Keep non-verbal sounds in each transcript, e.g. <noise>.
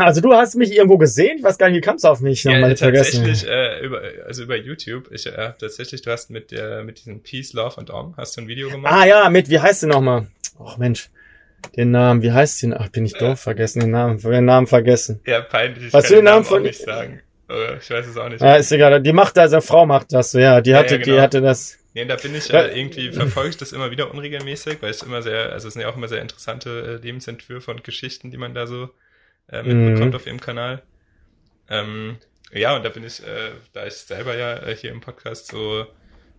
<laughs> Also du hast mich irgendwo gesehen, ich weiß gar nicht, wie kamst du auf mich? Ja, tatsächlich, äh, über, also über YouTube. Ich äh, tatsächlich, du hast mit der mit diesem Peace, Love und Om, hast du ein Video gemacht? Ah ja, mit, wie heißt sie nochmal? Ach Mensch, den Namen, wie heißt sie? Ach, bin ich doof, vergessen den Namen, den Namen vergessen. Ja, peinlich. Ich Was kann du den Namen auch von- nicht sagen. Oder ich weiß es auch nicht. Ja, ist egal, die macht das, eine Frau macht das, so, ja, die Ja, hatte, ja, die genau. hatte das. Nee, da bin ich äh, irgendwie, verfolge ich das immer wieder unregelmäßig, weil es immer sehr, also es sind ja auch immer sehr interessante äh, Lebensentwürfe und Geschichten, die man da so äh, mitbekommt Mhm. auf ihrem Kanal. Ähm, ja, und da bin ich, äh, da ich selber ja äh, hier im Podcast so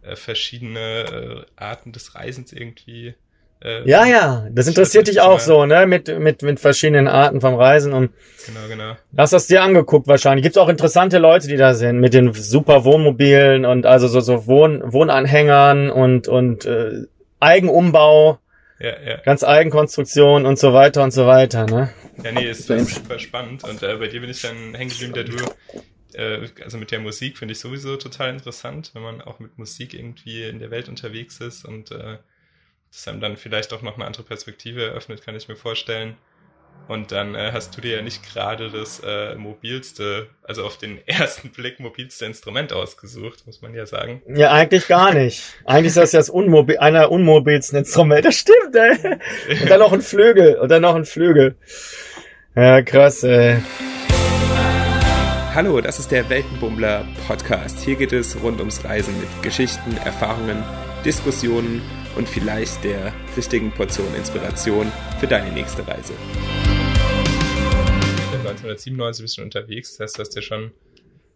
äh, verschiedene äh, Arten des Reisens irgendwie äh, Ja, ja, das interessiert dich auch so, ne, mit, mit, mit verschiedenen Arten vom Reisen und Genau, genau. hast das dir angeguckt wahrscheinlich. Gibt's auch interessante Leute, die da sind, mit den super Wohnmobilen und also so, so Wohn, Wohnanhängern und, und, äh, Eigenumbau, Ja, ja. ganz Eigenkonstruktion und so weiter und so weiter, ne? Ja, nee, ist, ist super spannend. Und äh, bei dir bin ich dann hängen geblieben, der du, äh, also mit der Musik finde ich sowieso total interessant, wenn man auch mit Musik irgendwie in der Welt unterwegs ist und äh, das einem dann vielleicht auch noch eine andere Perspektive eröffnet, kann ich mir vorstellen. Und dann äh, hast du dir ja nicht gerade das äh, mobilste, also auf den <laughs> ersten Blick mobilste Instrument ausgesucht, muss man ja sagen. Ja, eigentlich gar nicht. Eigentlich ist das ja das Unmobil, einer unmobilsten Instrumente. Das stimmt, ey. Und dann noch ein Flügel. Und dann noch ein Flügel. Ja, krass, ey. Hallo, das ist der Weltenbummler Podcast. Hier geht es rund ums Reisen mit Geschichten, Erfahrungen, Diskussionen und vielleicht der richtigen Portion Inspiration für deine nächste Reise. 1997 bist du unterwegs, das heißt, du hast ja schon,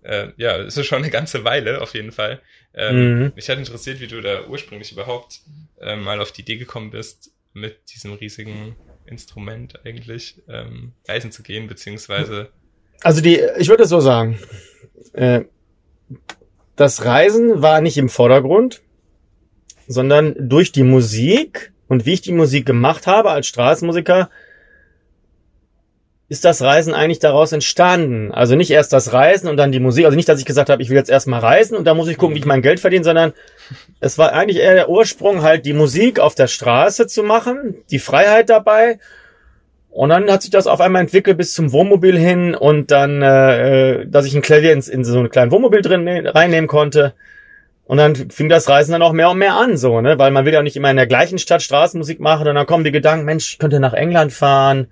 äh, ja, es ist schon eine ganze Weile auf jeden Fall. Ähm, Mhm. Mich hat interessiert, wie du da ursprünglich überhaupt äh, mal auf die Idee gekommen bist, mit diesem riesigen Instrument eigentlich ähm, reisen zu gehen, beziehungsweise Also die, ich würde es so sagen. Äh, das Reisen war nicht im Vordergrund, sondern durch die Musik und wie ich die Musik gemacht habe als Straßenmusiker, ist das Reisen eigentlich daraus entstanden. Also nicht erst das Reisen und dann die Musik. Also nicht, dass ich gesagt habe, ich will jetzt erstmal reisen und da muss ich gucken, wie ich mein Geld verdiene, sondern es war eigentlich eher der Ursprung, halt die Musik auf der Straße zu machen, die Freiheit dabei. Und dann hat sich das auf einmal entwickelt bis zum Wohnmobil hin und dann, äh, dass ich ein Klavier ins, in so ein kleines Wohnmobil drin ne- reinnehmen konnte. Und dann fing das Reisen dann auch mehr und mehr an, so, ne? Weil man will ja nicht immer in der gleichen Stadt Straßenmusik machen und dann kommen die Gedanken, Mensch, ich könnte nach England fahren,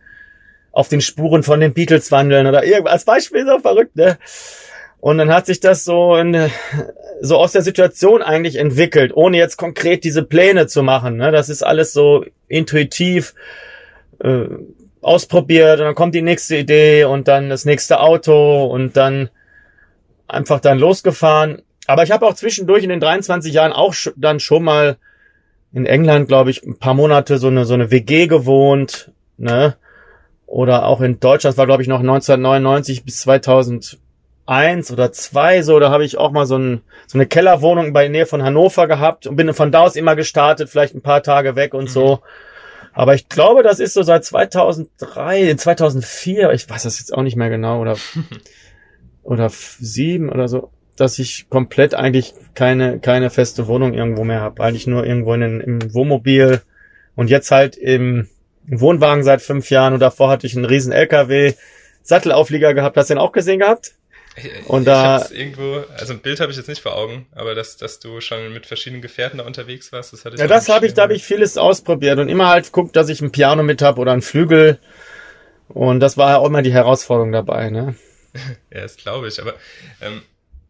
auf den Spuren von den Beatles wandeln oder irgendwas. Als Beispiel so verrückt, ne? Und dann hat sich das so in, so aus der Situation eigentlich entwickelt, ohne jetzt konkret diese Pläne zu machen, ne? Das ist alles so intuitiv, äh, ausprobiert und dann kommt die nächste Idee und dann das nächste Auto und dann einfach dann losgefahren. Aber ich habe auch zwischendurch in den 23 Jahren auch dann schon mal in England, glaube ich, ein paar Monate so eine so eine WG gewohnt, ne? Oder auch in Deutschland, das war glaube ich noch 1999 bis 2001 oder zwei so, da habe ich auch mal so, ein, so eine Kellerwohnung bei der Nähe von Hannover gehabt und bin von da aus immer gestartet, vielleicht ein paar Tage weg und Mhm. so. Aber ich glaube, das ist so seit 2003, 2004, ich weiß das jetzt auch nicht mehr genau, oder, <laughs> oder sieben oder so, dass ich komplett eigentlich keine, keine feste Wohnung irgendwo mehr habe. Eigentlich nur irgendwo in, den- im Wohnmobil und jetzt halt im Wohnwagen seit fünf Jahren und davor hatte ich einen riesen LKW, Sattelauflieger gehabt. Hast du den auch gesehen gehabt? Und ich da- irgendwo, also ein Bild habe ich jetzt nicht vor Augen, aber dass, dass du schon mit verschiedenen Gefährten da unterwegs warst, das hatte ich Ja, das habe ich, da habe ich vieles ausprobiert und immer halt guckt, dass ich ein Piano mit hab oder einen Flügel. Und das war auch immer die Herausforderung dabei, ne? <laughs> Ja, das glaube ich. Aber ähm,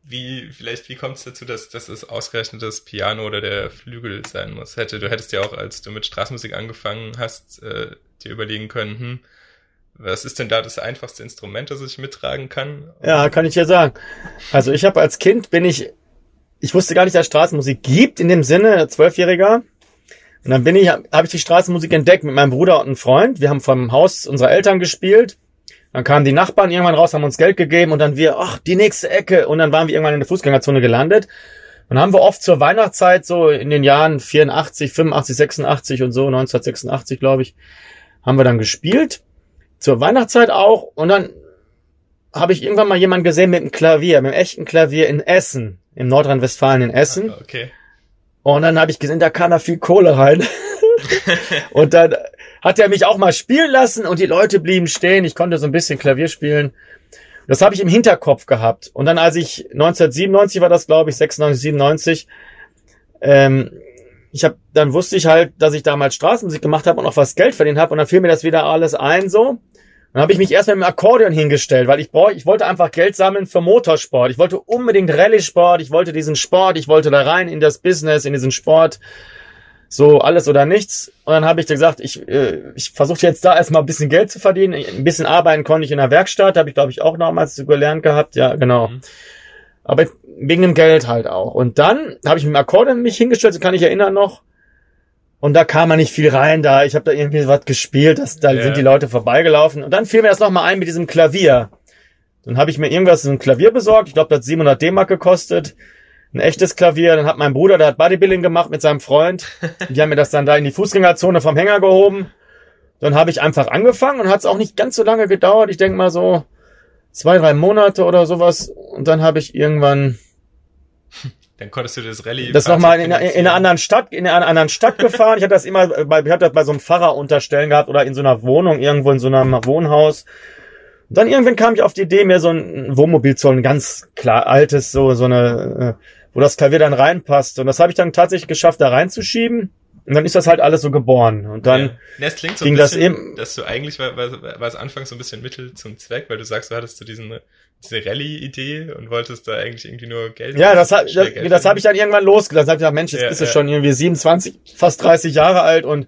wie, vielleicht, wie kommt es dazu, dass, dass es ausgerechnet das Piano oder der Flügel sein muss? Hätte, du hättest ja auch, als du mit Straßenmusik angefangen hast, äh, dir überlegen können, hm, was ist denn da das einfachste Instrument, das ich mittragen kann? Ja, kann ich dir sagen. Also ich habe als Kind bin ich, ich wusste gar nicht, dass Straßenmusik gibt in dem Sinne, Zwölfjähriger. Und dann bin ich, habe ich die Straßenmusik entdeckt mit meinem Bruder und einem Freund. Wir haben vom Haus unserer Eltern gespielt. Dann kamen die Nachbarn irgendwann raus, haben uns Geld gegeben und dann wir, ach, die nächste Ecke. Und dann waren wir irgendwann in der Fußgängerzone gelandet. Und dann haben wir oft zur Weihnachtszeit, so in den Jahren 84, 85, 86 und so, 1986, glaube ich, haben wir dann gespielt. Zur Weihnachtszeit auch. Und dann habe ich irgendwann mal jemanden gesehen mit einem Klavier, mit einem echten Klavier in Essen, im Nordrhein-Westfalen in Essen. Okay. Und dann habe ich gesehen, da kam da viel Kohle rein. <laughs> und dann hat er mich auch mal spielen lassen und die Leute blieben stehen. Ich konnte so ein bisschen Klavier spielen. Das habe ich im Hinterkopf gehabt. Und dann, als ich 1997 war das, glaube ich, 96, 97, ähm, ich habe, dann wusste ich halt, dass ich damals Straßenmusik gemacht habe und auch was Geld verdient habe. Und dann fiel mir das wieder alles ein so. Dann habe ich mich erst mit dem Akkordeon hingestellt, weil ich brauch, ich wollte einfach Geld sammeln für Motorsport. Ich wollte unbedingt Rallye-Sport, ich wollte diesen Sport, ich wollte da rein in das Business, in diesen Sport. So alles oder nichts. Und dann habe ich gesagt, ich, äh, ich versuche jetzt da erstmal ein bisschen Geld zu verdienen. Ein bisschen arbeiten konnte ich in der Werkstatt, habe ich glaube ich auch damals gelernt gehabt. Ja, genau. Mhm. Aber wegen dem Geld halt auch. Und dann habe ich mit dem Akkordeon mich hingestellt, so kann ich erinnern noch. Und da kam man nicht viel rein, da ich habe da irgendwie was gespielt, das, da yeah. sind die Leute vorbeigelaufen. Und dann fiel mir das nochmal ein mit diesem Klavier. Dann habe ich mir irgendwas, ein Klavier besorgt, ich glaube, das hat 700 D-Mark gekostet. Ein echtes Klavier. Dann hat mein Bruder, der hat Bodybuilding gemacht mit seinem Freund. <laughs> Die haben mir das dann da in die Fußgängerzone vom Hänger gehoben. Dann habe ich einfach angefangen und hat es auch nicht ganz so lange gedauert. Ich denke mal so zwei, drei Monate oder sowas. Und dann habe ich irgendwann <laughs> dann konntest du das Rallye. Das nochmal in, in, in einer anderen Stadt, in einer anderen Stadt <laughs> gefahren. Ich hatte das immer bei, ich hatte das bei so einem Pfarrer unterstellen gehabt oder in so einer Wohnung, irgendwo in so einem Wohnhaus. Und dann irgendwann kam ich auf die Idee, mir so ein Wohnmobil zu holen, ganz klar altes, so, so eine, äh, wo das Klavier dann reinpasst. Und das habe ich dann tatsächlich geschafft, da reinzuschieben. Und dann ist das halt alles so geboren. Und dann ja. das klingt so ging bisschen, das eben, dass du eigentlich war, war, war es anfangs so ein bisschen Mittel zum Zweck, weil du sagst, du hattest so diesen diese Rallye-Idee und wolltest da eigentlich irgendwie nur Geld. Ja, das, hat, das, das habe ich dann irgendwann losgelassen. Da hab ich gedacht, Mensch, jetzt ja, bist du ja. schon irgendwie 27, fast 30 Jahre alt und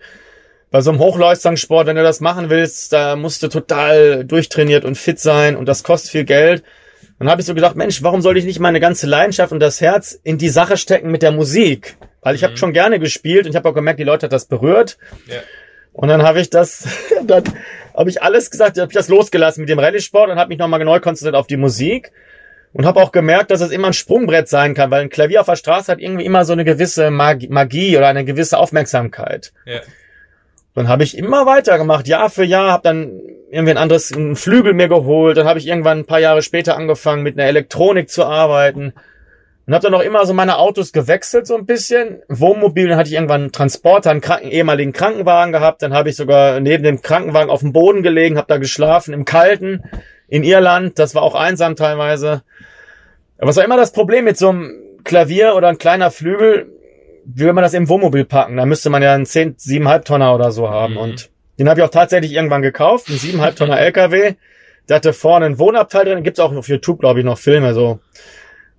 bei so einem Hochleistungssport, wenn du das machen willst, da musst du total durchtrainiert und fit sein und das kostet viel Geld. Dann habe ich so gedacht, Mensch, warum soll ich nicht meine ganze Leidenschaft und das Herz in die Sache stecken mit der Musik? Weil ich mhm. habe schon gerne gespielt und ich habe auch gemerkt, die Leute hat das berührt. Ja. Und dann habe ich das, <laughs> dann habe ich alles gesagt, habe ich das losgelassen mit dem Rallye-Sport und habe mich nochmal neu konzentriert auf die Musik und habe auch gemerkt, dass es immer ein Sprungbrett sein kann, weil ein Klavier auf der Straße hat irgendwie immer so eine gewisse Magie oder eine gewisse Aufmerksamkeit. Ja. Dann habe ich immer weitergemacht, Jahr für Jahr, habe dann irgendwie ein anderes ein Flügel mir geholt, dann habe ich irgendwann ein paar Jahre später angefangen mit einer Elektronik zu arbeiten und habe dann auch immer so meine Autos gewechselt so ein bisschen. Wohnmobil, dann hatte ich irgendwann einen Transporter, einen Kranken, ehemaligen Krankenwagen gehabt. Dann habe ich sogar neben dem Krankenwagen auf dem Boden gelegen, habe da geschlafen im Kalten in Irland. Das war auch einsam teilweise. Aber was war immer das Problem mit so einem Klavier oder ein kleiner Flügel? Wie will man das im Wohnmobil packen? Da müsste man ja einen 10, 7,5 Tonner oder so haben. Mhm. Und den habe ich auch tatsächlich irgendwann gekauft, einen 7,5 Tonner <laughs> LKW. Der hatte vorne einen Wohnabteil drin. Gibt's auch auf YouTube, glaube ich, noch Filme so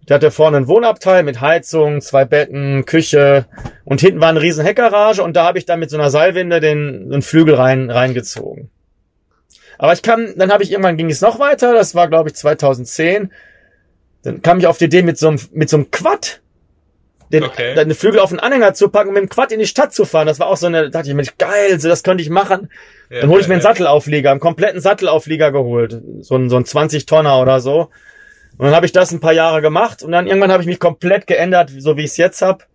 der hatte vorne einen Wohnabteil mit Heizung, zwei Betten, Küche und hinten war eine riesen Heckgarage und da habe ich dann mit so einer Seilwinde den, den Flügel rein reingezogen. Aber ich kam, dann habe ich irgendwann ging es noch weiter, das war glaube ich 2010. Dann kam ich auf die Idee mit so einem mit so einem Quad den, okay. den Flügel auf den Anhänger zu packen und mit dem Quad in die Stadt zu fahren. Das war auch so eine, da dachte ich mir, geil, so das könnte ich machen. Ja, dann hole ich mir einen. Sattelauflieger, einen kompletten Sattelauflieger geholt. So ein, so ein 20 Tonner oder so. Und dann habe ich das ein paar Jahre gemacht und dann irgendwann habe ich mich komplett geändert, so wie ich es jetzt hab.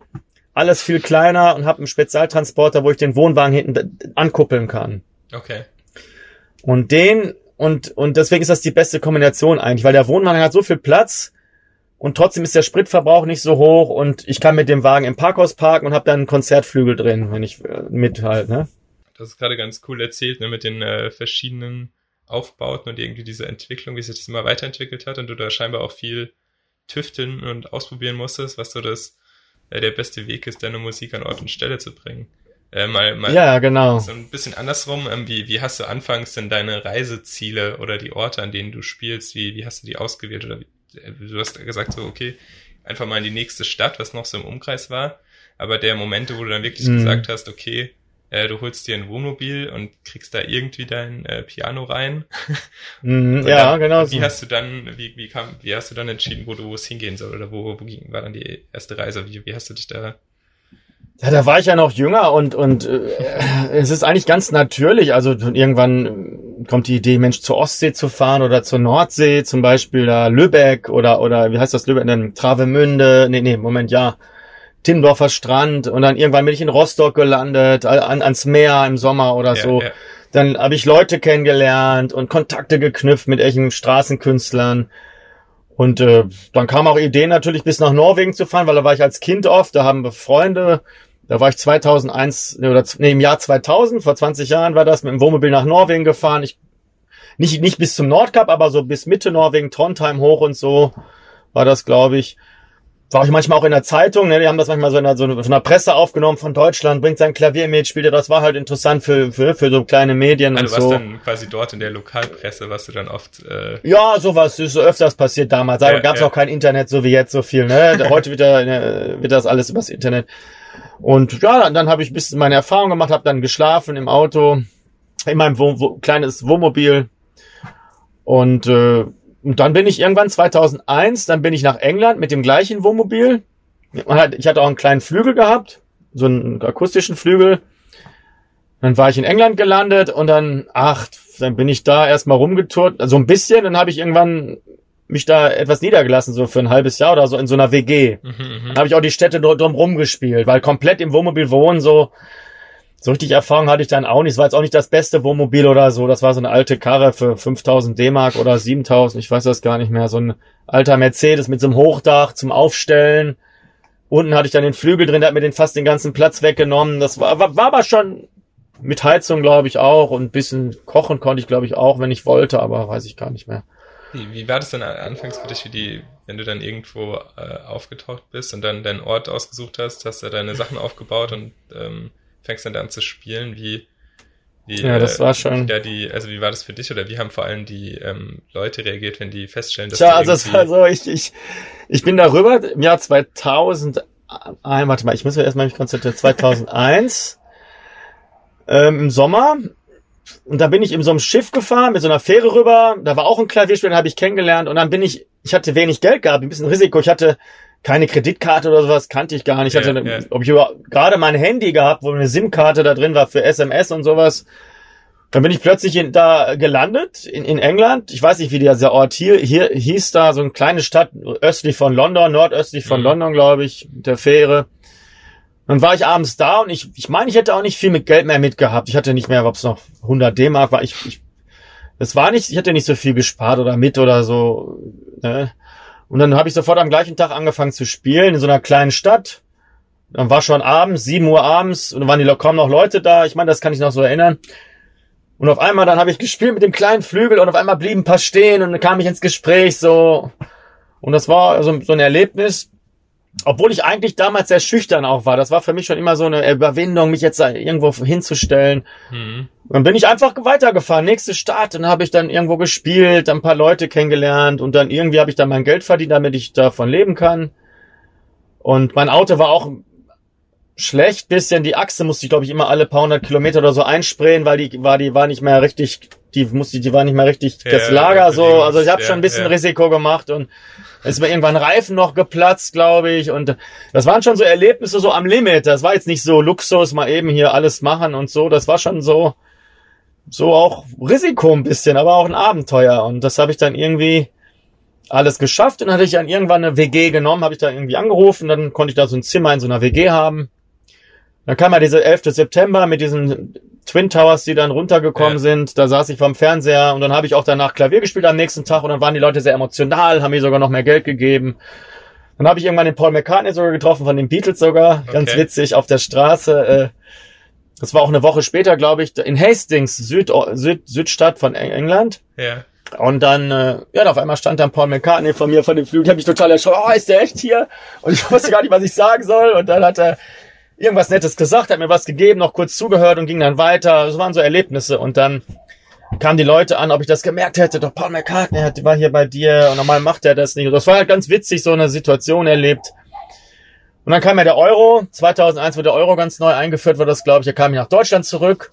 Alles viel kleiner und habe einen Spezialtransporter, wo ich den Wohnwagen hinten ankuppeln kann. Okay. Und den und und deswegen ist das die beste Kombination eigentlich, weil der Wohnwagen hat so viel Platz und trotzdem ist der Spritverbrauch nicht so hoch und ich kann mit dem Wagen im Parkhaus parken und habe dann einen Konzertflügel drin, wenn ich äh, mit halt, ne? Das ist gerade ganz cool erzählt, ne, mit den äh, verschiedenen Aufbauten und irgendwie diese Entwicklung, wie sich das immer weiterentwickelt hat und du da scheinbar auch viel tüfteln und ausprobieren musstest, was so das äh, der beste Weg ist, deine Musik an Ort und Stelle zu bringen. Äh, mal, mal ja, genau. So ein bisschen andersrum, ähm, wie, wie hast du anfangs denn deine Reiseziele oder die Orte, an denen du spielst, wie, wie hast du die ausgewählt? Oder wie, du hast gesagt so, okay, einfach mal in die nächste Stadt, was noch so im Umkreis war. Aber der Momente, wo du dann wirklich mhm. gesagt hast, okay, äh, du holst dir ein Wohnmobil und kriegst da irgendwie dein äh, Piano rein. <laughs> Mm, ja, dann, genau. Wie so. hast du dann, wie, wie kam, wie hast du dann entschieden, wo du wo es hingehen soll oder wo, wo ging, war dann die erste Reise? Wie, wie hast du dich da ja, da war ich ja noch jünger und und äh, es ist eigentlich ganz natürlich. Also irgendwann kommt die Idee, Mensch zur Ostsee zu fahren oder zur Nordsee, zum Beispiel da Lübeck oder oder wie heißt das Lübeck? Dann Travemünde. Nee, nee, Moment, ja. Timmendorfer Strand und dann irgendwann bin ich in Rostock gelandet, an, ans Meer im Sommer oder ja, so. Ja. Dann habe ich Leute kennengelernt und Kontakte geknüpft mit echten Straßenkünstlern. Und äh, dann kam auch Ideen natürlich bis nach Norwegen zu fahren, weil da war ich als Kind oft, da haben wir Freunde Da war ich 2001 oder nee, im Jahr 2000, vor 20 Jahren war das mit dem Wohnmobil nach Norwegen gefahren. Ich nicht nicht bis zum Nordkap, aber so bis Mitte Norwegen, Trondheim hoch und so war das, glaube ich. War ich manchmal auch in der Zeitung, ne? die haben das manchmal so in der, so in der Presse aufgenommen von Deutschland, bringt sein Klavier mit, spielt er, das war halt interessant für, für, für so kleine Medien Also und so. warst dann quasi dort in der Lokalpresse, was du dann oft äh, Ja, sowas ist so öfters passiert damals. Da Ja, gab es ja. auch kein Internet so wie jetzt so viel. Ne? <laughs> Heute wird, da, äh, wird das alles übers Internet. Und ja, dann, habe ich ein bisschen meine Erfahrung gemacht, habe dann geschlafen im Auto, in meinem Wohn wo, kleines Wohnmobil. Und, äh, und dann bin ich irgendwann 2001, dann bin ich nach England mit dem gleichen Wohnmobil. Ich hatte auch einen kleinen Flügel gehabt, so einen akustischen Flügel. Dann war ich in England gelandet und dann, ach, dann bin ich da erstmal rumgetourt, so ein bisschen, dann habe ich irgendwann mich da etwas niedergelassen, so für ein halbes Jahr oder so in so einer WG. mhm. Dann habe ich auch die Städte dort drum rumgespielt, weil komplett im Wohnmobil wohnen, so, so richtig Erfahrung hatte ich dann auch nicht. Es war jetzt auch nicht das beste Wohnmobil oder so. Das war so eine alte Karre für 5000 D-Mark oder 7000, ich weiß das gar nicht mehr. So ein alter Mercedes mit so einem Hochdach zum Aufstellen. Unten hatte ich dann den Flügel drin, der hat mir den fast den ganzen Platz weggenommen. Das war, war, war aber schon mit Heizung, glaube ich, auch. Und ein bisschen kochen konnte ich, glaube ich, auch, wenn ich wollte, aber weiß ich gar nicht mehr. Wie, wie war das denn anfangs für dich, wie die, wenn du dann irgendwo äh, aufgetaucht bist und dann deinen Ort ausgesucht hast, hast du deine Sachen aufgebaut und ähm, fängst dann da an zu spielen? Wie, wie Ja, das war schon- da die, also wie war das für dich oder wie haben vor allem die ähm, Leute reagiert, wenn die feststellen, dass Tja, also irgendwie- war so, ich, ich, ich bin darüber im Jahr 2000, ein, warte mal, ich muss mir erstmal mich konzentrieren, 2001 ähm, im Sommer und da bin ich in so einem Schiff gefahren, mit so einer Fähre rüber, da war auch ein Klavierspieler, den habe ich kennengelernt und dann bin ich, ich hatte wenig Geld gehabt, ein bisschen Risiko, ich hatte keine Kreditkarte oder sowas, kannte ich gar nicht. Ich hatte, ja. ob ich gerade mein Handy gehabt, wo eine SIM-Karte da drin war für SMS und sowas. Dann bin ich plötzlich in, da gelandet, in, in England. Ich weiß nicht, wie dieser Ort hier, hier hieß da, so eine kleine Stadt östlich von London, nordöstlich von Mhm. London, glaube ich, mit der Fähre. Dann war ich abends da und ich, ich meine, ich hätte auch nicht viel mit Geld mehr mitgehabt. Ich hatte nicht mehr, ob es noch 100 D-Mark war. Ich, ich, es war nicht, ich hatte nicht so viel gespart oder mit oder so. Ne? Und dann habe ich sofort am gleichen Tag angefangen zu spielen in so einer kleinen Stadt. Dann war schon abends, 7 Uhr abends, und dann waren die kaum noch Leute da. Ich meine, das kann ich noch so erinnern. Und auf einmal dann habe ich gespielt mit dem kleinen Flügel und auf einmal blieben ein paar stehen und dann kam ich ins Gespräch so. Und das war so, so ein Erlebnis, obwohl ich eigentlich damals sehr schüchtern auch war. Das war für mich schon immer so eine Überwindung, mich jetzt da irgendwo hinzustellen. Mhm. Dann bin ich einfach weitergefahren, nächste Stadt, und dann habe ich dann irgendwo gespielt, dann ein paar Leute kennengelernt und dann irgendwie habe ich dann mein Geld verdient, damit ich davon leben kann. Und mein Auto war auch schlecht, bisschen die Achse musste ich glaube ich immer alle paar hundert Kilometer oder so einsprayen, weil die war die war nicht mehr richtig, die musste die war nicht mehr richtig Ja, das Lager so, also ich habe ja, schon ein bisschen ja. Risiko gemacht und es ist mir irgendwann Reifen noch geplatzt, glaube ich. Und das waren schon so Erlebnisse so am Limit. Das war jetzt nicht so Luxus, mal eben hier alles machen und so. Das war schon so, so auch Risiko ein bisschen, aber auch ein Abenteuer. Und das habe ich dann irgendwie alles geschafft. Dann hatte ich dann irgendwann eine WG genommen, habe ich da irgendwie angerufen. Dann konnte ich da so ein Zimmer in so einer WG haben. Dann kam ja diese 11. September mit diesen Twin Towers, die dann runtergekommen Ja. sind. Da saß ich vorm Fernseher und dann habe ich auch danach Klavier gespielt am nächsten Tag und dann waren die Leute sehr emotional, haben mir sogar noch mehr Geld gegeben. Dann habe ich irgendwann den Paul McCartney sogar getroffen, von den Beatles sogar. Ganz Okay. witzig, auf der Straße. Äh, das war auch eine Woche später, glaube ich, in Hastings, Süd, Süd, Südstadt von Eng- England. Ja. Und dann, äh, ja, auf einmal stand dann Paul McCartney von mir von dem Flügel. Ich habe mich total erschrocken. Oh, ist der echt hier? Und ich <laughs> wusste gar nicht, was ich sagen soll. Und dann hat er irgendwas Nettes gesagt, hat mir was gegeben, noch kurz zugehört und ging dann weiter. Das waren so Erlebnisse. Und dann kamen die Leute an, ob ich das gemerkt hätte. Doch Paul McCartney hat, war hier bei dir und normal macht er das nicht. Und das war halt ganz witzig, so eine Situation erlebt. Und dann kam ja der Euro. 2001 wurde der Euro ganz neu eingeführt, war das, glaube ich. Er kam ich nach Deutschland zurück.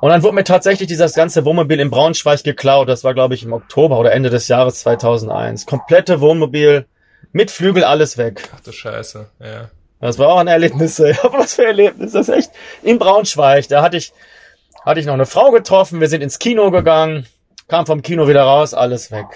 Und dann wurde mir tatsächlich dieses ganze Wohnmobil in Braunschweig geklaut. Das war, glaube ich, im Oktober oder Ende des Jahres 2001. Komplette Wohnmobil mit Flügel, alles weg. Ach du Scheiße. Ja. Das war auch ein Erlebnis. <laughs> Ja, was für ein Erlebnis. Das ist echt in Braunschweig. Da hatte ich, hatte ich noch eine Frau getroffen. Wir sind ins Kino gegangen, kam vom Kino wieder raus, alles weg.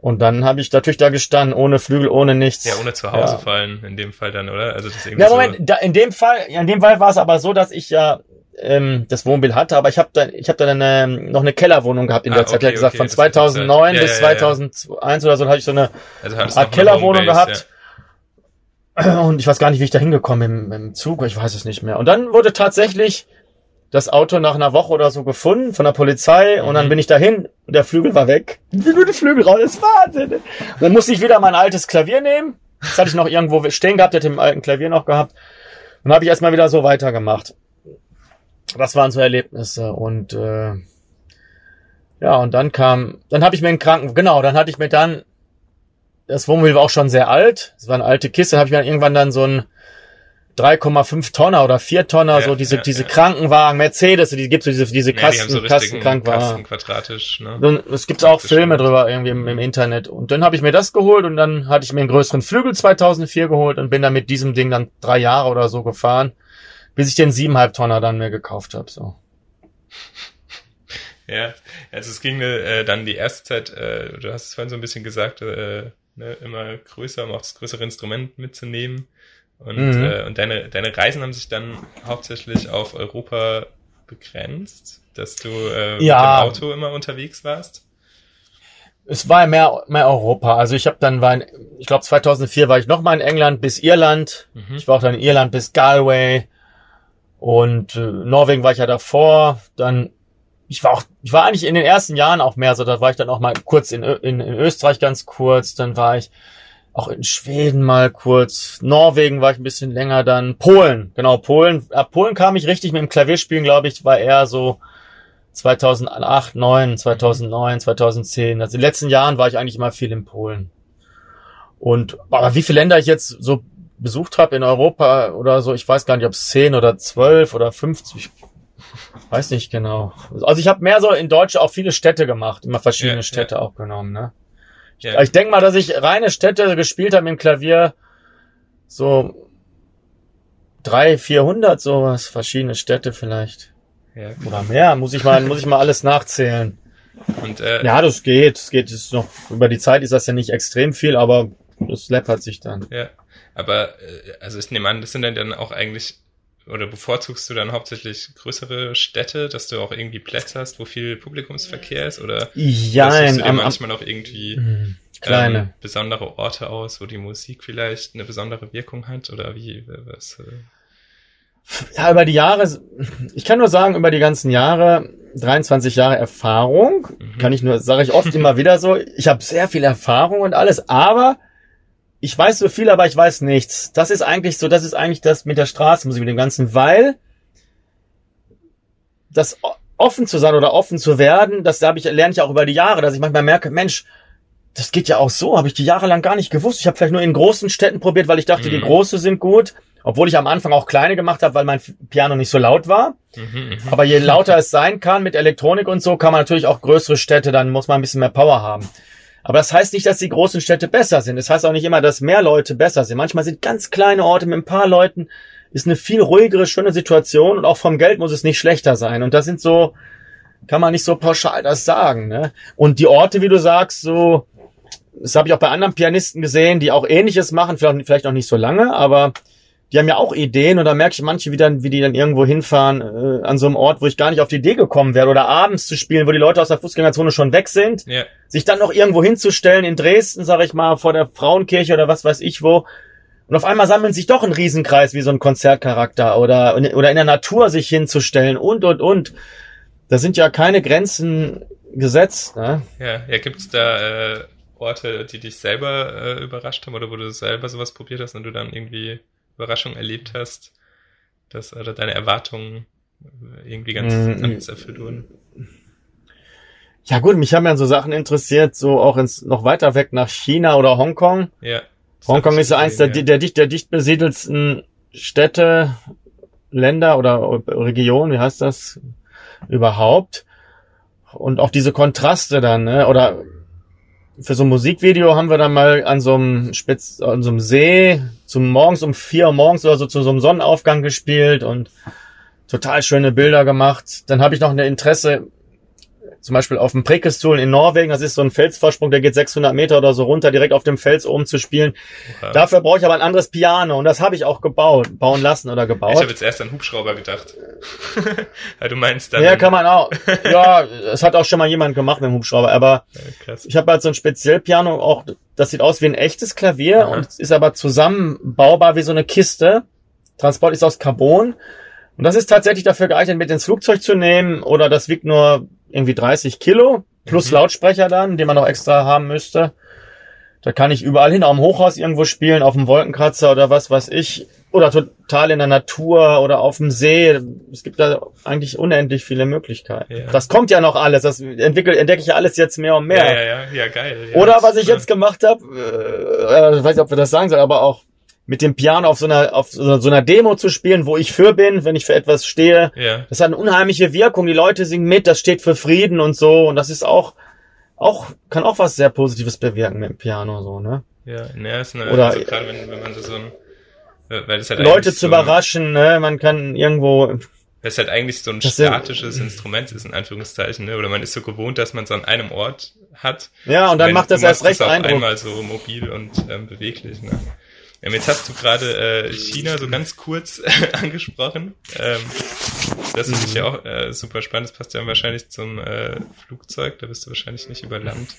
Und dann habe ich natürlich da gestanden, ohne Flügel, ohne nichts. Ja, ohne zu Hause Ja. fallen, in dem Fall dann, oder? Also das ist irgendwie Ja, so, Moment, da, in dem Fall, ja, in dem Fall war es aber so, dass ich ja ähm, das Wohnmobil hatte, aber ich habe dann, ich habe dann eine, noch eine Kellerwohnung gehabt in Ah, der Zeit. Ich okay, hab gesagt, okay, von das hat 2009 ja, bis ja, ja, ja. 2001 oder so hatte ich so eine also Art eine Kellerwohnung Homebase, gehabt. <clears throat> Und ich weiß gar nicht, wie ich da hingekommen bin im, im Zug, ich weiß es nicht mehr. Und dann wurde tatsächlich das Auto nach einer Woche oder so gefunden von der Polizei und dann Mhm. bin ich dahin und der Flügel war weg. Wie nur die Flügel raus, das ist Wahnsinn. Und dann musste ich wieder mein altes Klavier nehmen. Das hatte ich noch irgendwo stehen gehabt, hätte im alten Klavier noch gehabt. Dann habe ich erstmal wieder so weitergemacht. Das waren so Erlebnisse und äh, ja, und dann kam, dann habe ich mir einen Kranken, genau, dann hatte ich mir dann, das Wohnmobil war auch schon sehr alt, es war eine alte Kiste, dann habe ich mir dann irgendwann dann so ein 3,5 Tonner oder 4 Tonner, Ja, so diese, ja, diese ja. Krankenwagen, Mercedes, die gibt's so diese, diese Kasten, so Kastenkrankenwagen. Kasten quadratisch, ne? Dann, es gibt auch Filme drüber irgendwie im, im Internet. Und dann habe ich mir das geholt und dann hatte ich mir einen größeren Flügel 2004 geholt und bin dann mit diesem Ding dann drei Jahre oder so gefahren, bis ich den siebeneinhalb Tonner dann mir gekauft habe. So. <laughs> Ja, also es ging äh, dann die erste Zeit, äh, du hast es vorhin so ein bisschen gesagt, äh, ne, immer größer, um auch das größere Instrument mitzunehmen. Und, Mhm. äh, und deine, deine Reisen haben sich dann hauptsächlich auf Europa begrenzt, dass du äh, Ja. mit dem Auto immer unterwegs warst. Es war mehr, mehr Europa. Also ich habe dann, war in, ich glaube 2004 war ich noch mal in England bis Irland. Mhm. Ich war auch dann in Irland bis Galway und äh, Norwegen war ich ja davor. Dann ich war auch, ich war eigentlich in den ersten Jahren auch mehr so. Da war ich dann auch mal kurz in, in, in Österreich ganz kurz. Dann war ich auch in Schweden mal kurz. Norwegen war ich ein bisschen länger. Dann Polen, genau Polen. Ab Polen kam ich richtig mit dem Klavierspielen, glaube ich, war eher so 2008, 9, 2009, 2010. Also in den letzten Jahren war ich eigentlich immer viel in Polen. Und aber wie viele Länder ich jetzt so besucht habe in Europa oder so, ich weiß gar nicht, ob es 10 oder 12 oder 50, weiß nicht genau. Also ich habe mehr so in Deutsch auch viele Städte gemacht, immer verschiedene Ja, Städte auch genommen, ne? Ja, Ich denke mal, dass ich reine Städte gespielt habe im Klavier, so drei, vierhundert sowas, verschiedene Städte vielleicht. ja. Oder mehr, muss ich mal, muss ich mal alles nachzählen. Und äh, Ja, das geht. Es geht ist noch, über die Zeit ist das ja nicht extrem viel, aber das läppert sich dann. Ja, aber äh, also ich nehme an, das sind dann, dann auch eigentlich, oder bevorzugst du dann hauptsächlich größere Städte, dass du auch irgendwie Plätze hast, wo viel Publikumsverkehr ist? Oder Ja, suchst du dir am, manchmal auch irgendwie Hm, kleine. ähm, besondere Orte aus, wo die Musik vielleicht eine besondere Wirkung hat? Oder wie, was? Äh, Ja, über die Jahre, ich kann nur sagen, über die ganzen Jahre, 23 Jahre Erfahrung, Mhm. kann ich nur, sage ich oft <laughs> immer wieder so, ich habe sehr viel Erfahrung und alles, aber ich weiß so viel, aber ich weiß nichts. Das ist eigentlich so, das ist eigentlich das mit der Straßenmusik, mit dem Ganzen, weil das offen zu sein oder offen zu werden, das habe ich, lerne ich auch über die Jahre, dass ich manchmal merke, Mensch, das geht ja auch so, habe ich die Jahre lang gar nicht gewusst. Ich habe vielleicht nur in großen Städten probiert, weil ich dachte, Mhm. die große sind gut. Obwohl ich am Anfang auch kleine gemacht habe, weil mein Piano nicht so laut war. mhm, mhm. Aber je lauter es sein kann mit Elektronik und so, kann man natürlich auch größere Städte, dann muss man ein bisschen mehr Power haben. Aber das heißt nicht, dass die großen Städte besser sind. Das heißt auch nicht immer, dass mehr Leute besser sind. Manchmal sind ganz kleine Orte mit ein paar Leuten, ist eine viel ruhigere, schöne Situation und auch vom Geld muss es nicht schlechter sein. Und das sind so, kann man nicht so pauschal das sagen. Ne? Und die Orte, wie du sagst, so, das habe ich auch bei anderen Pianisten gesehen, die auch ähnliches machen, vielleicht, vielleicht noch nicht so lange, aber die haben ja auch Ideen und da merke ich manche, wie, dann, wie die dann irgendwo hinfahren äh, an so einem Ort, wo ich gar nicht auf die Idee gekommen wäre oder abends zu spielen, wo die Leute aus der Fußgängerzone schon weg sind, Ja, sich dann noch irgendwo hinzustellen in Dresden, sage ich mal, vor der Frauenkirche oder was weiß ich wo. Und auf einmal sammeln sich doch ein Riesenkreis wie so ein Konzertcharakter oder, oder in der Natur sich hinzustellen und, und, und. Da sind ja keine Grenzen gesetzt. Ne? ja, ja. Gibt es da äh, Orte, die dich selber äh, überrascht haben oder wo du selber sowas probiert hast und du dann irgendwie Überraschung erlebt hast, dass oder deine Erwartungen irgendwie ganz Mm, anders erfüllt wurden? Ja gut, mich haben ja so Sachen interessiert, so auch ins noch weiter weg nach China oder Hongkong. Ja. Hongkong ist ja eins der, gesehen, der, dicht, der dicht besiedelsten Städte, Länder oder Regionen, wie heißt das überhaupt? Und auch diese Kontraste dann, ne? Oder für so ein Musikvideo haben wir dann mal an so einem Spitz, an so einem See zum morgens um vier morgens oder so zu so einem Sonnenaufgang gespielt und total schöne Bilder gemacht. Dann habe ich noch ein Interesse zum Beispiel auf dem Prekestul in Norwegen, das ist so ein Felsvorsprung, der geht 600 Meter oder so runter, direkt auf dem Fels oben zu spielen. Oha. Dafür brauche ich aber ein anderes Piano und das habe ich auch gebaut, bauen lassen oder Ich gebaut. habe jetzt erst an Hubschrauber gedacht. <laughs> ja, du meinst dann. Ja, kann man auch. <laughs> Ja, es hat auch schon mal jemand gemacht mit dem Hubschrauber, aber Ja, ich habe halt so ein Speziellpiano, auch das sieht aus wie ein echtes Klavier Aha. und es ist aber zusammenbaubar wie so eine Kiste. Transport ist aus Carbon und das ist tatsächlich dafür geeignet, mit ins Flugzeug zu nehmen oder das wiegt nur irgendwie 30 Kilo plus Mhm. Lautsprecher dann, den man noch extra haben müsste. Da kann ich überall hin, auch im Hochhaus irgendwo spielen, auf dem Wolkenkratzer oder was weiß ich. Oder total in der Natur oder auf dem See. Es gibt da eigentlich unendlich viele Möglichkeiten. Ja. Das kommt ja noch alles. Das entwickelt, entdecke ich ja alles jetzt mehr und mehr. Ja, ja, ja, ja, geil. Ja, Oder was ich jetzt gemacht habe, äh, äh, weiß nicht, ob wir das sagen sollen, aber auch mit dem Piano auf so einer auf so einer- so einer Demo zu spielen, wo ich für bin, wenn ich für etwas stehe. Ja, Das hat eine unheimliche Wirkung. Die Leute singen mit, das steht für Frieden und so. Und das ist auch auch kann auch was sehr Positives bewirken mit dem Piano so ne. ja, ne, ist eine, Oder- also gerade wenn, wenn man so, so ein, weil das halt Leute zu so, überraschen, ne? Man kann irgendwo Weil es halt eigentlich so ein Das sind- statisches Instrument ist, in Anführungszeichen, ne? Oder man ist so gewohnt, dass man es an einem Ort hat. ja und dann macht das erst recht auf Eindruck. einmal so mobil und ähm, beweglich, ne? Ähm, jetzt hast du gerade äh, China so ganz kurz <laughs> angesprochen. Ähm, das finde ich ja auch äh, super spannend. Das passt ja wahrscheinlich zum äh, Flugzeug. Da bist du wahrscheinlich nicht über Land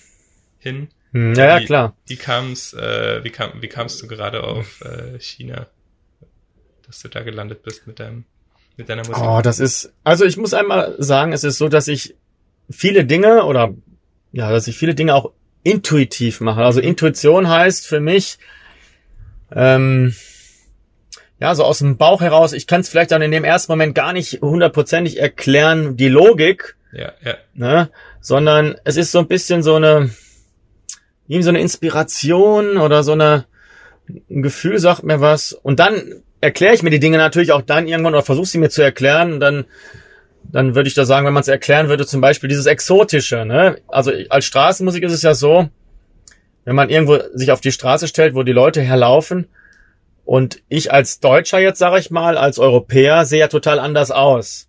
hin. Hm, Ja, ja Wie- klar. Wie kam's, äh, wie kam, wie kamst du gerade auf äh, China, dass du da gelandet bist mit deinem, mit deiner Musik? Oh, das ist, also ich muss einmal sagen, es ist so, dass ich viele Dinge oder ja, dass ich viele Dinge auch intuitiv mache. Also Intuition heißt für mich, ähm, ja, so aus dem Bauch heraus, ich kann es vielleicht dann in dem ersten Moment gar nicht hundertprozentig erklären, die Logik, Ja, ja, ne, sondern es ist so ein bisschen so eine, irgendwie so eine Inspiration oder so eine, ein Gefühl sagt mir was. Und dann erkläre ich mir die Dinge natürlich auch dann irgendwann oder versuche sie mir zu erklären. Und dann dann würde ich da sagen, wenn man es erklären würde, zum Beispiel dieses Exotische, ne? Also als Straßenmusik ist es ja so, wenn man irgendwo sich auf die Straße stellt, wo die Leute herlaufen und ich als Deutscher jetzt, sage ich mal, als Europäer sehe ja total anders aus.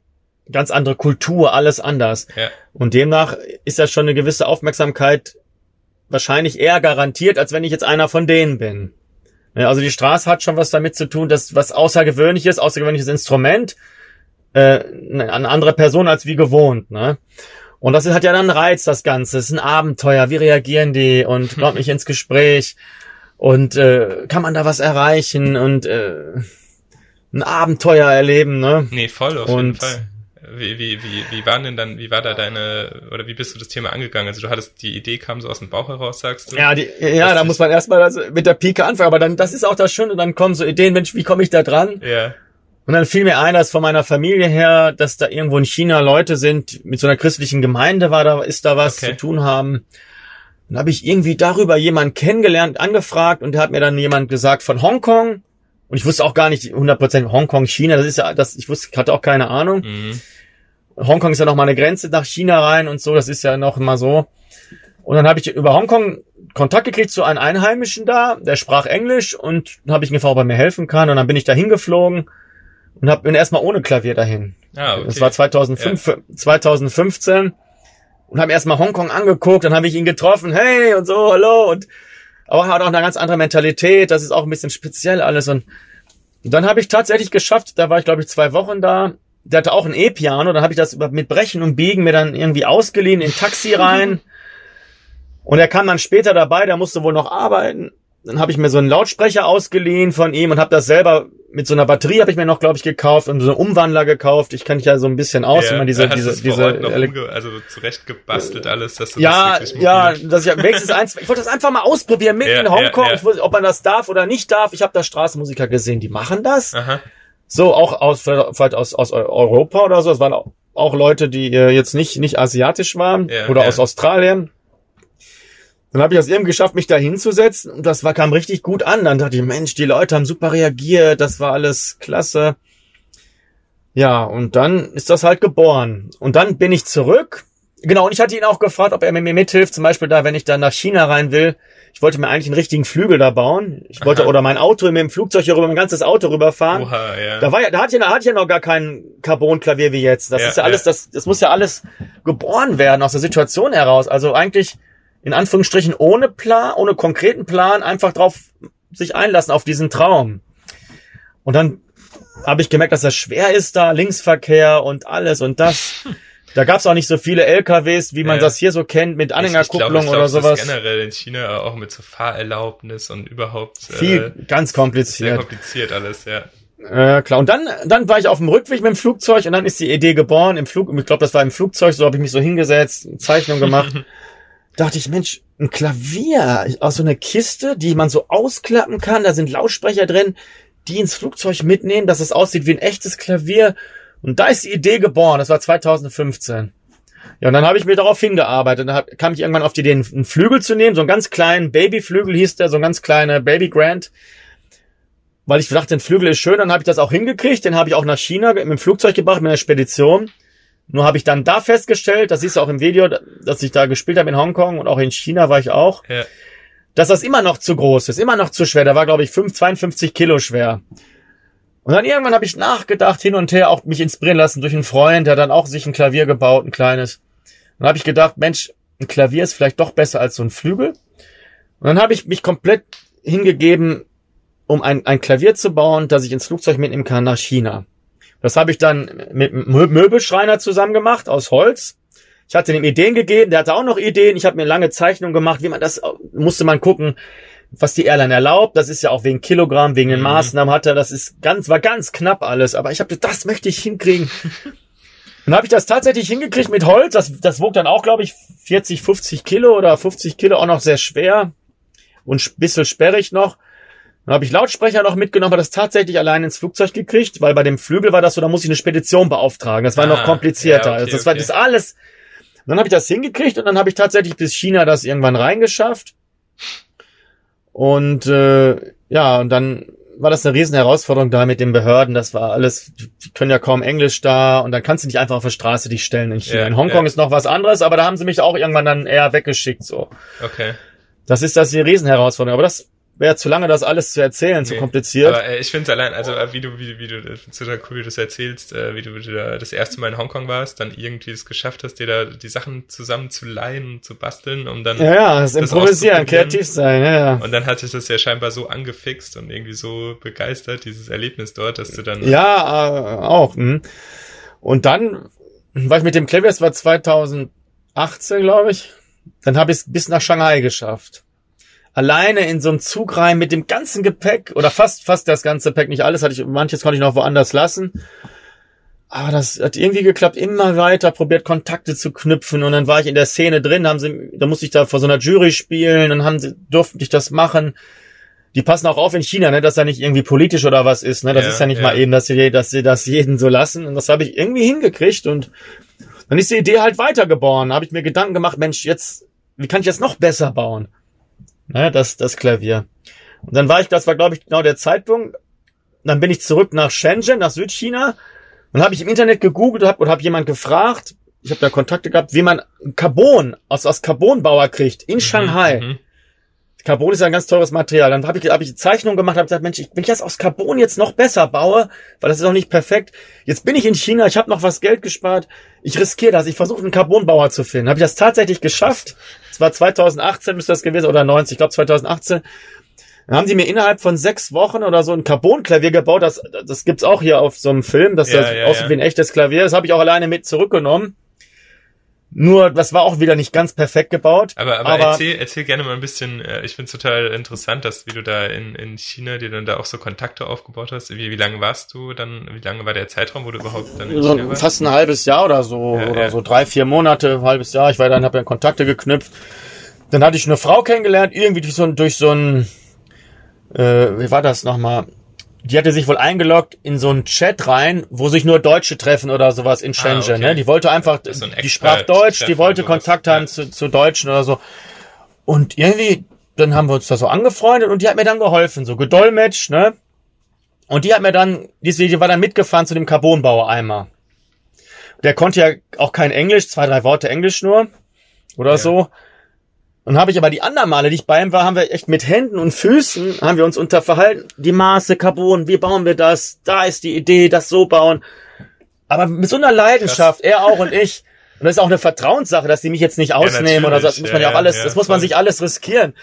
Ganz andere Kultur, alles anders. ja. Und demnach ist das schon eine gewisse Aufmerksamkeit wahrscheinlich eher garantiert, als wenn ich jetzt einer von denen bin. Also die Straße hat schon was damit zu tun, dass was außergewöhnliches, außergewöhnliches Instrument, äh, eine andere Person als wie gewohnt, ne? Und das hat ja dann einen Reiz, das Ganze. Es ist ein Abenteuer. Wie reagieren die? Und <laughs> kommt nicht ins Gespräch? Und äh, kann man da was erreichen? Und äh, ein Abenteuer erleben, ne? Nee, voll, auf jeden Und- Fall. Wie, wie, wie, wie waren denn dann, wie war da deine, oder wie bist du das Thema angegangen? Also du hattest, die Idee kam so aus dem Bauch heraus, sagst du? Ja, die, ja, da muss man erstmal das mit der Pike anfangen, aber dann, das ist auch das Schöne, dann kommen so Ideen, Mensch, wie komme ich da dran? Ja, Und dann fiel mir ein, dass von meiner Familie her, dass da irgendwo in China Leute sind, mit so einer christlichen Gemeinde war da, ist da was Okay. zu tun haben. Dann habe ich irgendwie darüber jemanden kennengelernt, angefragt und der hat mir dann jemand gesagt von Hongkong. Und ich wusste auch gar nicht 100% Hongkong, China, das ist ja, das, ich wusste, hatte auch keine Ahnung. mhm. Hongkong ist ja noch mal eine Grenze nach China rein und so, das ist ja noch mal so. Und dann habe ich über Hongkong Kontakt gekriegt zu einem Einheimischen da, der sprach Englisch und dann habe ich ihn gefragt, ob er mir helfen kann und dann bin ich dahin geflogen und hab, bin erstmal ohne Klavier dahin. Ah, okay. Das war 2005, 2015 und habe erstmal Hongkong angeguckt, dann habe ich ihn getroffen, hey und so, hallo und aber er hat auch eine ganz andere Mentalität, das ist auch ein bisschen speziell alles und dann habe ich tatsächlich geschafft, da war ich glaube ich zwei Wochen da, der hatte auch ein E-Piano, dann habe ich das mit Brechen und Biegen mir dann irgendwie ausgeliehen in Taxi rein <laughs> und er kam dann später dabei, der musste wohl noch arbeiten. Dann habe ich mir so einen Lautsprecher ausgeliehen von ihm und habe das selber mit so einer Batterie habe ich mir noch, glaube ich, gekauft und so einen Umwandler gekauft. Ich kann mich ja so ein bisschen aus, ja, wenn man diese diese diese also zurecht gebastelt alles, dass du ja, das ja, dass ich wenigstens eins, ich wollte das einfach mal ausprobieren mitten Ja, in Hongkong, ja, ja. Wusste, ob man das darf oder nicht darf. Ich habe da Straßenmusiker gesehen, die machen das. Aha, So auch aus vielleicht aus aus Europa oder so. Es waren auch, auch Leute, die äh, jetzt nicht nicht asiatisch waren oder aus Australien. Dann habe ich das eben geschafft, mich da hinzusetzen und das war, kam richtig gut an. Dann dachte ich, Mensch, die Leute haben super reagiert, das war alles klasse. Ja, und dann ist das halt geboren. Und dann bin ich zurück Genau, und ich hatte ihn auch gefragt, ob er mir mithilft, zum Beispiel da, wenn ich dann nach China rein will. Ich wollte mir eigentlich einen richtigen Flügel da bauen. Ich wollte, Aha. oder mein Auto mit dem Flugzeug hier rüber, mein ganzes Auto rüberfahren. Oha, ja. Da war ja, da hatte ich, ja- da hatte ich ja noch gar kein Carbon-Klavier wie jetzt. Das Ja, ist ja alles, ja. das, das muss ja alles geboren werden aus der Situation heraus. Also eigentlich in Anführungsstrichen ohne Plan, ohne konkreten Plan, einfach drauf sich einlassen auf diesen Traum. Und dann habe ich gemerkt, dass das schwer ist da, Linksverkehr und alles und das. <laughs> Da gab's auch nicht so viele LKWs, wie man Ja. das hier so kennt, mit Anhängerkupplung ich glaub, ich glaub, oder es ist sowas. generell in China auch mit so Fahrerlaubnis und überhaupt Viel, äh, ganz sehr kompliziert. kompliziert alles, ja. Äh, klar. Und dann, dann war ich auf dem Rückweg mit dem Flugzeug und dann ist die Idee geboren im Flug. Ich glaube, das war im Flugzeug. So habe ich mich so hingesetzt, Zeichnung gemacht. <laughs> Dachte ich, Mensch, ein Klavier aus so einer Kiste, die man so ausklappen kann. Da sind Lautsprecher drin, die ins Flugzeug mitnehmen, dass es aussieht wie ein echtes Klavier. Und da ist die Idee geboren. Das war 2015. Ja, und dann habe ich mir darauf hingearbeitet. Dann kam ich irgendwann auf die Idee, einen Flügel zu nehmen, so einen ganz kleinen Babyflügel hieß der, so ein ganz kleiner Baby Grand weil ich dachte, den Flügel ist schön, dann habe ich das auch hingekriegt, den habe ich auch nach China mit dem Flugzeug gebracht, mit einer Spedition. Nur habe ich dann da festgestellt, das siehst du auch im Video, dass ich da gespielt habe in Hongkong und auch in China war ich auch, ja. dass das immer noch zu groß ist, immer noch zu schwer. Der war, glaube ich, 5, 52 Kilo schwer. Und dann irgendwann habe ich nachgedacht, hin und her, auch mich inspirieren lassen durch einen Freund, der dann auch sich ein Klavier gebaut, ein kleines. Dann habe ich gedacht, Mensch, ein Klavier ist vielleicht doch besser als so ein Flügel. Und dann habe ich mich komplett hingegeben, um ein, ein Klavier zu bauen, das ich ins Flugzeug mitnehmen kann nach China. Das habe ich dann mit Möbelschreiner zusammen gemacht aus Holz. Ich hatte ihm Ideen gegeben, der hatte auch noch Ideen. Ich habe mir lange Zeichnungen gemacht, wie man das musste man gucken, was die Airline erlaubt. Das ist ja auch wegen Kilogramm, wegen den Mhm. Maßnahmen hat er. Das ist ganz, war ganz knapp alles. Aber ich habe das möchte ich hinkriegen. <laughs> Dann habe ich das tatsächlich hingekriegt mit Holz. Das, das wog dann auch, glaube ich, 40, 50 Kilo oder 50 Kilo, auch noch sehr schwer und ein bisschen sperrig noch. Dann habe ich Lautsprecher noch mitgenommen, habe das tatsächlich allein ins Flugzeug gekriegt, weil bei dem Flügel war das so, da muss ich eine Spedition beauftragen. Das war Ah, noch komplizierter. ja, okay, Also das war okay. das alles. Und dann habe ich das hingekriegt und dann habe ich tatsächlich bis China das irgendwann reingeschafft. Und äh, ja, und dann war das eine riesen Herausforderung da mit den Behörden. Das war alles, die können ja kaum Englisch da und dann kannst du nicht einfach auf der Straße dich stellen in China. Ja, in Hongkong ja. ist noch was anderes, aber da haben sie mich auch irgendwann dann eher weggeschickt so. Okay. Das ist das die Riesenherausforderung. Aber das wäre zu lange, das alles zu erzählen, zu Nee. kompliziert. Aber äh, ich finde es allein, also äh, wie du, wie, wie du, äh, total cool, wie du das erzählst, äh, wie du, wie du da das erste Mal in Hongkong warst, dann irgendwie es geschafft hast, dir da die Sachen zusammen zu leihen und zu basteln, um dann ja, ja, das das Improvisieren, kreativ sein, ja, ja. Und dann hat sich das ja scheinbar so angefixt und irgendwie so begeistert, dieses Erlebnis dort, dass du dann. Ja, äh, auch. Hm. Und dann war ich mit dem Klavier, das war 2018, glaube ich. Dann habe ich es bis nach Shanghai geschafft. Alleine in so einem Zug rein mit dem ganzen Gepäck oder fast fast das ganze Gepäck, nicht alles hatte ich, manches konnte ich noch woanders lassen. Aber das hat irgendwie geklappt, immer weiter probiert Kontakte zu knüpfen und dann war ich in der Szene drin, haben sie, da musste ich da vor so einer Jury spielen, dann haben sie, durften ich das machen. Die passen auch auf in China, ne, dass da nicht irgendwie politisch oder was ist, ne, das Ja, ist ja nicht ja. mal eben, dass sie, dass sie das jeden so lassen und das habe ich irgendwie hingekriegt und dann ist die Idee halt weitergeboren. Da habe ich mir Gedanken gemacht, Mensch, jetzt, wie kann ich jetzt noch besser bauen? Ne, das, das Klavier. Und dann war ich, das war glaube ich genau der Zeitpunkt. Dann bin ich zurück nach Shenzhen, nach Südchina. Und habe ich im Internet gegoogelt hab, oder habe jemand gefragt, ich habe da Kontakte gehabt, wie man Carbon aus, aus Carbonbauer kriegt in Shanghai. Mhm. Carbon ist ja ein ganz teures Material. Dann habe ich, hab ich Zeichnungen gemacht, habe gesagt, Mensch, ich, wenn ich das aus Carbon jetzt noch besser baue, weil das ist noch nicht perfekt. Jetzt bin ich in China, ich habe noch was Geld gespart. Ich riskiere das. Ich versuche einen Carbonbauer zu finden. Habe ich das tatsächlich geschafft? Es war 2018 müsste das gewesen oder 90, ich glaube 2018. Dann haben sie mir innerhalb von sechs Wochen oder so ein Carbon-Klavier gebaut. Das, das gibt's auch hier auf so einem Film, dass Ja, das ja, aussieht ja. wie ein echtes Klavier. Das habe ich auch alleine mit zurückgenommen. Nur, das war auch wieder nicht ganz perfekt gebaut. Aber, aber, Aber- erzähl, erzähl gerne mal ein bisschen, äh, ich finde es total interessant, dass wie du da in, in China dir dann da auch so Kontakte aufgebaut hast. Wie, wie lange warst du dann, wie lange war der Zeitraum, wo du überhaupt dann in so China warst? fast ein halbes Jahr oder so Ja, oder ja. so drei vier Monate ein halbes Jahr ich war dann habe dann Kontakte geknüpft dann hatte ich eine Frau kennengelernt irgendwie durch so ein durch so ein äh, wie war das nochmal die hatte sich wohl eingeloggt in so einen Chat rein, wo sich nur Deutsche treffen oder sowas in Shenzhen. Ah, okay. Ne? Die wollte einfach, so ein die sprach Deutsch, die wollte. Kontakt haben Ja. zu, zu Deutschen oder so. Und irgendwie, dann haben wir uns da so angefreundet und die hat mir dann geholfen, so gedolmetscht, ne? Und die hat mir dann, die, die war dann mitgefahren zu dem Carbonbauer einmal. der konnte ja auch kein Englisch, zwei, drei Worte Englisch nur oder ja. so. Und habe ich aber die anderen Male, die ich bei ihm war, haben wir echt mit Händen und Füßen, haben wir uns unterverhalten. Die Maße, Carbon, wie bauen wir das? Da ist die Idee, das so bauen. Aber mit so einer Leidenschaft, Krass. er auch und ich. Und das ist auch eine Vertrauenssache, dass die mich jetzt nicht ausnehmen ja, oder so. Das muss man ja, ja auch alles, ja, das muss man sich alles riskieren.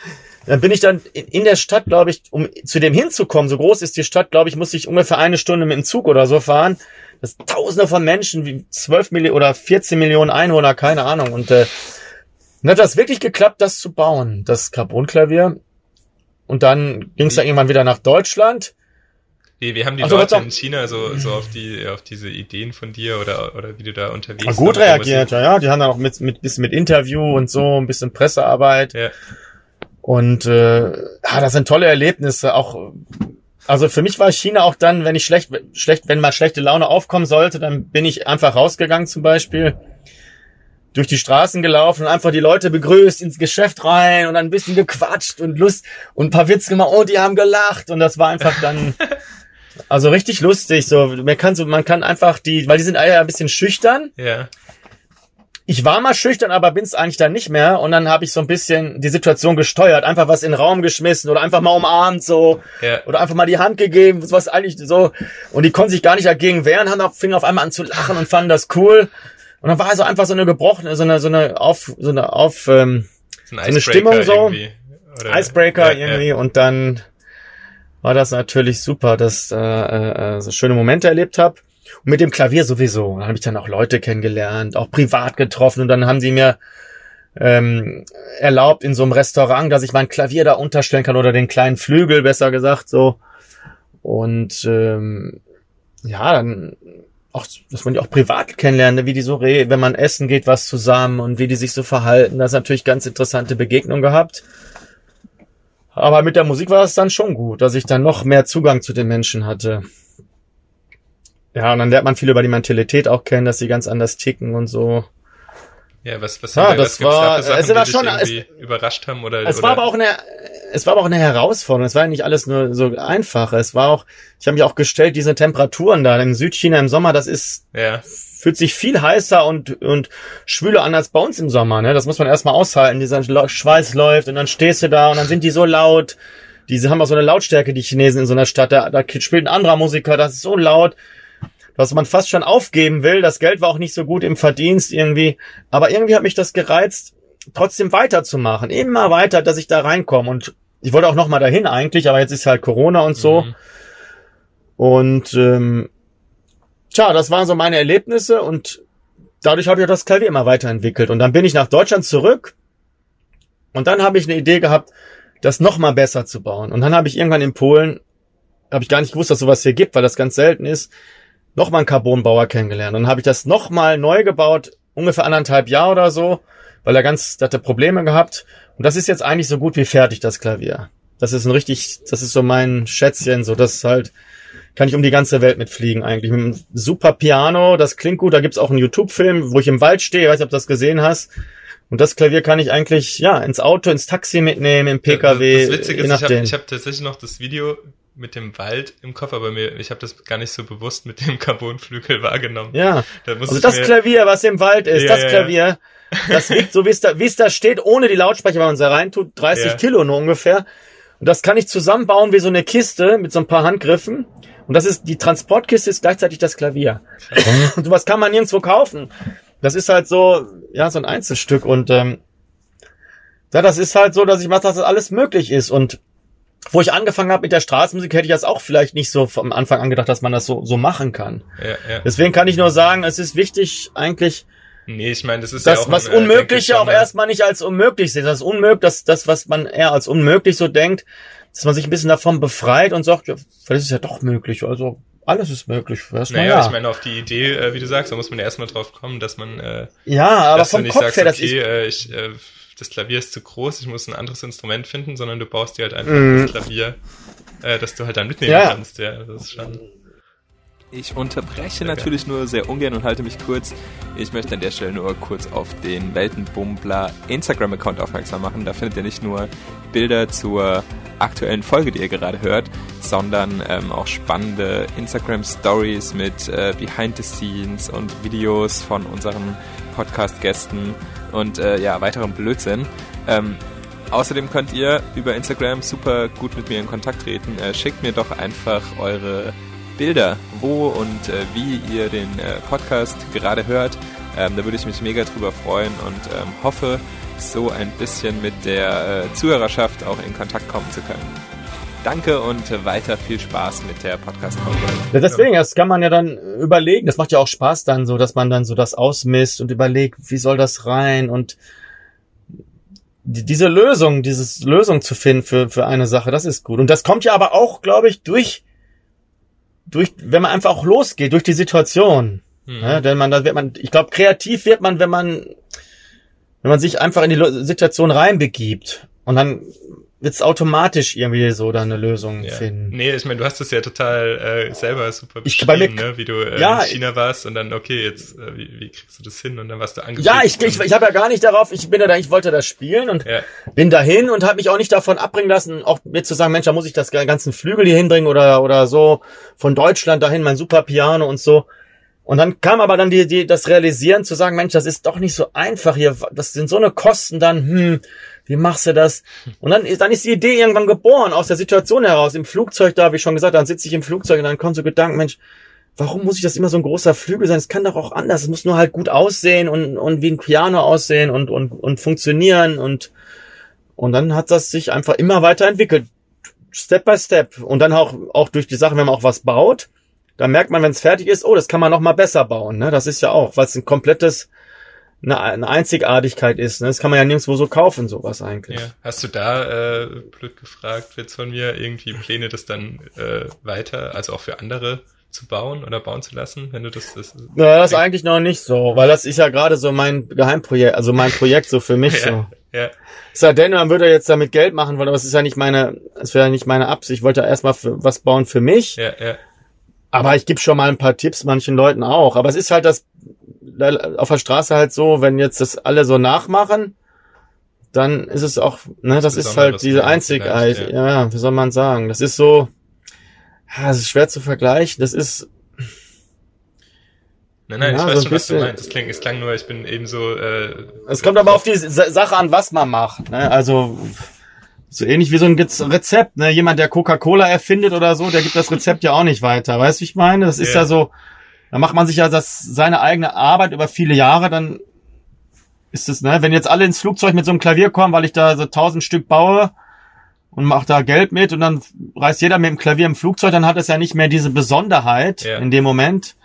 Dann bin ich dann in der Stadt, glaube ich, um zu dem hinzukommen, so groß ist die Stadt, glaube ich, muss ich ungefähr eine Stunde mit dem Zug oder so fahren. Das Tausende von Menschen, wie 12 Millionen oder 14 Millionen Einwohner, keine Ahnung. Und äh, dann hat das wirklich geklappt, das zu bauen, das Carbonklavier. Und dann ging es dann irgendwann wieder nach Deutschland. Wie, wie haben die also, Leute in China so, so auf die, auf diese Ideen von dir oder, oder wie du da unterwegs bist? Gut reagiert, ja, ja. Die haben dann auch mit, mit, bisschen mit Interview und so, ein bisschen Pressearbeit. Ja. Und äh, ja, das sind tolle Erlebnisse. Auch, also für mich war China auch dann, wenn ich schlecht, schlecht, wenn mal schlechte Laune aufkommen sollte, dann bin ich einfach rausgegangen zum Beispiel durch die Straßen gelaufen und einfach die Leute begrüßt, ins Geschäft rein und dann ein bisschen gequatscht und Lust und ein paar Witze gemacht. Oh, die haben gelacht und das war einfach dann <laughs> also richtig lustig. So, man kann so, man kann einfach die, weil die sind ja ein bisschen schüchtern. Ja. Ich war mal schüchtern, aber bin's eigentlich dann nicht mehr. Und dann habe ich so ein bisschen die Situation gesteuert, einfach was in den Raum geschmissen oder einfach mal umarmt so ja. oder einfach mal die Hand gegeben, was eigentlich so. Und die konnten sich gar nicht dagegen wehren, haben auf, fingen auf einmal an zu lachen und fanden das cool. Und dann war also einfach so eine gebrochene, so eine, so eine auf, so eine auf, ähm, so, ein so eine Stimmung so. Icebreaker ja, irgendwie. Ja. Und dann war das natürlich super, dass äh, äh, so schöne Momente erlebt habe. Und mit dem Klavier sowieso. Dann habe ich dann auch Leute kennengelernt, auch privat getroffen und dann haben sie mir ähm, erlaubt in so einem Restaurant, dass ich mein Klavier da unterstellen kann oder den kleinen Flügel, besser gesagt, so. Und ähm, ja, dann auch, dass man die auch privat kennenlernt, wie die so reden, wenn man essen geht, was zusammen und wie die sich so verhalten. Das ist natürlich ganz interessante Begegnung gehabt. Aber mit der Musik war es dann schon gut, dass ich dann noch mehr Zugang zu den Menschen hatte. Ja, und dann lernt man viel über die Mentalität auch kennen, dass sie ganz anders ticken und so. Ja, was, was, ja, das war, da Sachen, es war schon, es, überrascht haben oder, es oder? war aber auch eine, es war aber auch eine Herausforderung. Es war ja nicht alles nur so einfach. Es war auch, ich habe mich auch gestellt, diese Temperaturen da in Südchina im Sommer, das ist, ja. fühlt sich viel heißer und, und schwüler an als bei uns im Sommer, ne? Das muss man erstmal aushalten. Dieser Schweiß läuft und dann stehst du da und dann sind die so laut. Diese haben auch so eine Lautstärke, die Chinesen in so einer Stadt. Da, da spielt ein anderer Musiker, das ist so laut was man fast schon aufgeben will. Das Geld war auch nicht so gut im Verdienst irgendwie. Aber irgendwie hat mich das gereizt, trotzdem weiterzumachen. Immer weiter, dass ich da reinkomme. Und ich wollte auch noch mal dahin eigentlich, aber jetzt ist halt Corona und so. Mhm. Und ähm, tja, das waren so meine Erlebnisse und dadurch habe ich auch das Klavier immer weiterentwickelt. Und dann bin ich nach Deutschland zurück und dann habe ich eine Idee gehabt, das noch mal besser zu bauen. Und dann habe ich irgendwann in Polen, habe ich gar nicht gewusst, dass sowas hier gibt, weil das ganz selten ist, nochmal einen Carbonbauer kennengelernt. Dann habe ich das nochmal neu gebaut, ungefähr anderthalb Jahre oder so, weil er ganz, der hatte Probleme gehabt. Und das ist jetzt eigentlich so gut wie fertig, das Klavier. Das ist ein richtig, das ist so mein Schätzchen, so das halt, kann ich um die ganze Welt mitfliegen eigentlich. Mit einem super Piano, das klingt gut, da gibt's auch einen YouTube-Film, wo ich im Wald stehe, ich weiß nicht, ob du das gesehen hast. Und das Klavier kann ich eigentlich, ja, ins Auto, ins Taxi mitnehmen, im PKW. Das, das Witzige ist, ich habe hab tatsächlich noch das Video mit dem Wald im Kopf, aber mir, ich habe das gar nicht so bewusst mit dem Carbonflügel wahrgenommen. Ja. Da also das Klavier, was im Wald ist, ja, das Klavier, das wiegt so wie es da, wie es da steht, ohne die Lautsprecher, wenn man es da reintut, 30 ja. Kilo nur ungefähr. Und das kann ich zusammenbauen wie so eine Kiste mit so ein paar Handgriffen. Und das ist, die Transportkiste ist gleichzeitig das Klavier. und <laughs> sowas kann man nirgendwo kaufen. Das ist halt so, ja, so ein Einzelstück und, ähm, ja, das ist halt so, dass ich mache, dass das alles möglich ist und wo ich angefangen habe mit der Straßenmusik, hätte ich das auch vielleicht nicht so vom Anfang an gedacht, dass man das so, so machen kann. Ja, ja. Deswegen kann ich nur sagen, es ist wichtig, eigentlich, Nee, ich meine, das ist das, ja auch was Unmögliche auch erstmal nicht als unmöglich sieht. Das unmöglich, das, das, was man eher als unmöglich so denkt, dass man sich ein bisschen davon befreit und sagt, ja, vielleicht ist ja doch möglich. Also alles ist möglich. Erstmal, naja, ja. ich meine, auf die Idee, äh, wie du sagst, da muss man ja erstmal drauf kommen, dass man äh, ja, aber vom Kopf sagst, her, okay, ich, äh, ich äh, das Klavier ist zu groß, ich muss ein anderes Instrument finden, sondern du baust dir halt einfach mm. das Klavier, äh, das du halt dann mitnehmen ja. kannst. Ja, das ist schon. Ich unterbreche natürlich nur sehr ungern und halte mich kurz. Ich möchte an der Stelle nur kurz auf den Weltenbummler Instagram-Account aufmerksam machen. Da findet ihr nicht nur Bilder zur aktuellen Folge, die ihr gerade hört, sondern ähm, auch spannende Instagram Stories mit äh, Behind the Scenes und Videos von unseren Podcast-Gästen und äh, ja, weiterem Blödsinn. Ähm, außerdem könnt ihr über Instagram super gut mit mir in Kontakt treten. Äh, schickt mir doch einfach eure Bilder, wo und äh, wie ihr den äh, Podcast gerade hört. Ähm, da würde ich mich mega drüber freuen und ähm, hoffe, so ein bisschen mit der äh, Zuhörerschaft auch in Kontakt kommen zu können. Danke und weiter viel Spaß mit der Podcast-Folge. Ja, deswegen, das kann man ja dann überlegen. Das macht ja auch Spaß dann so, dass man dann so das ausmisst und überlegt, wie soll das rein und die, diese Lösung, dieses Lösung zu finden für, für eine Sache, das ist gut. Und das kommt ja aber auch, glaube ich, durch, durch, wenn man einfach auch losgeht, durch die Situation. Mhm. Ja, denn man, da wird man, ich glaube, kreativ wird man, wenn man, wenn man sich einfach in die Situation reinbegibt. Und dann wird's automatisch irgendwie so da eine Lösung ja. finden. Nee, ich meine, du hast das ja total äh, selber super Ich- beschrieben, bei mir- ne? wie du äh, Ja, in China warst und dann, okay, jetzt, äh, wie, wie kriegst du das hin? Und dann warst du angefixt. Ja, ich, ich, ich habe ja gar nicht darauf, ich bin ja da, ich wollte das spielen und ja, bin dahin und habe mich auch nicht davon abbringen lassen, auch mir zu sagen, Mensch, da muss ich das ganzen Flügel hier hinbringen oder oder so von Deutschland dahin, mein super Piano und so. Und dann kam aber dann die, die das Realisieren zu sagen, Mensch, das ist doch nicht so einfach hier, das sind so eine Kosten dann, hm, wie machst du das? Und dann ist dann ist die Idee irgendwann geboren aus der Situation heraus im Flugzeug da, wie schon gesagt, dann sitze ich im Flugzeug und dann kommen so Gedanken, Mensch, warum muss ich das immer so ein großer Flügel sein? Es kann doch auch anders. Es muss nur halt gut aussehen und, und wie ein Piano aussehen und, und, und funktionieren und, und dann hat das sich einfach immer weiterentwickelt. Step by Step. Und dann auch, auch durch die Sache, wenn man auch was baut, dann merkt man, wenn es fertig ist, oh, das kann man noch mal besser bauen. Ne? Das ist ja auch, weil es ein komplettes, eine, eine Einzigartigkeit ist. Ne? Das kann man ja nirgendwo so kaufen, sowas eigentlich. ja. Hast du da, äh, blöd gefragt, jetzt von mir, irgendwie Pläne, das dann äh, weiter, also auch für andere zu bauen oder bauen zu lassen, wenn du das, das Ja, das ist eigentlich noch nicht so, weil das ist ja gerade so mein Geheimprojekt, also mein Projekt so für mich <laughs> so. ja, ja, Es sei denn, man würde jetzt damit Geld machen wollen, aber es ist ja nicht meine, es wäre ja nicht meine Absicht. Ich wollte erstmal für, was bauen für mich. ja, ja, Aber ich gebe schon mal ein paar Tipps manchen Leuten auch. Aber es ist halt das auf der Straße halt so, wenn jetzt das alle so nachmachen, dann ist es auch, ne, das ist Besonderes halt diese vielleicht, Ja. ja, wie soll man sagen? Das ist so, ja, das ist schwer zu vergleichen. Das ist, Nein, nein, Ja, ich weiß so schon, was du meinst. Es klingt, es klang nur, ich bin eben so. Äh, es kommt aber auf die Sa- Sache an, was man macht. Ne? Also so ähnlich wie so ein Rezept. Ne? Jemand, der Coca-Cola erfindet oder so, der gibt das Rezept ja auch nicht weiter. Weißt du, wie ich meine? Das ist Ja. ja so, da macht man sich ja das seine eigene Arbeit über viele Jahre, dann ist es, ne, wenn jetzt alle ins Flugzeug mit so einem Klavier kommen, weil ich da so tausend Stück baue und mach da Geld mit und dann reist jeder mit dem Klavier im Flugzeug, dann hat es ja nicht mehr diese Besonderheit Ja. in dem Moment.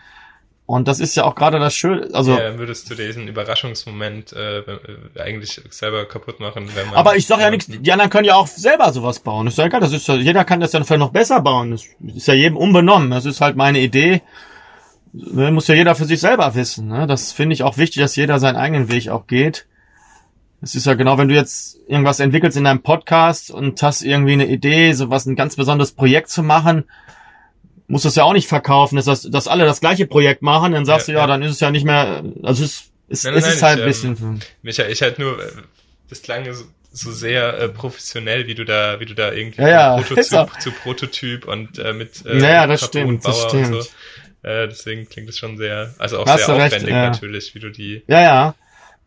Und das ist ja auch gerade das Schöne, also ja, würdest du diesen Überraschungsmoment äh, äh, eigentlich selber kaputt machen, wenn man. Aber ich sag ja nichts, die anderen können ja auch selber sowas bauen. Ist ja egal, das ist ja, jeder kann das ja vielleicht noch besser bauen. Das ist ja jedem unbenommen. Das ist halt meine Idee. Ne, Muss ja jeder für sich selber wissen. Ne? Das finde ich auch wichtig, dass jeder seinen eigenen Weg auch geht. Es ist ja genau, wenn du jetzt irgendwas entwickelst in deinem Podcast und hast irgendwie eine Idee, sowas ein ganz besonderes Projekt zu machen, musst du es ja auch nicht verkaufen, dass, das, dass alle das gleiche Projekt machen, dann sagst Ja, du, ja, ja. dann ist es ja nicht mehr, also es, es, Nein, es nein, ist halt ich, ein bisschen, ähm, Micha, ich halt nur, das klang so, so sehr äh, professionell, wie du da, wie du da irgendwie Ja, ja, <laughs> ist. Prototyp zu Prototyp und äh, mit äh, Ja, ja, das Carbon stimmt, das stimmt. so. Äh, deswegen klingt es schon sehr, also auch Hast sehr du recht, aufwendig ja. natürlich, wie du die, ja, ja.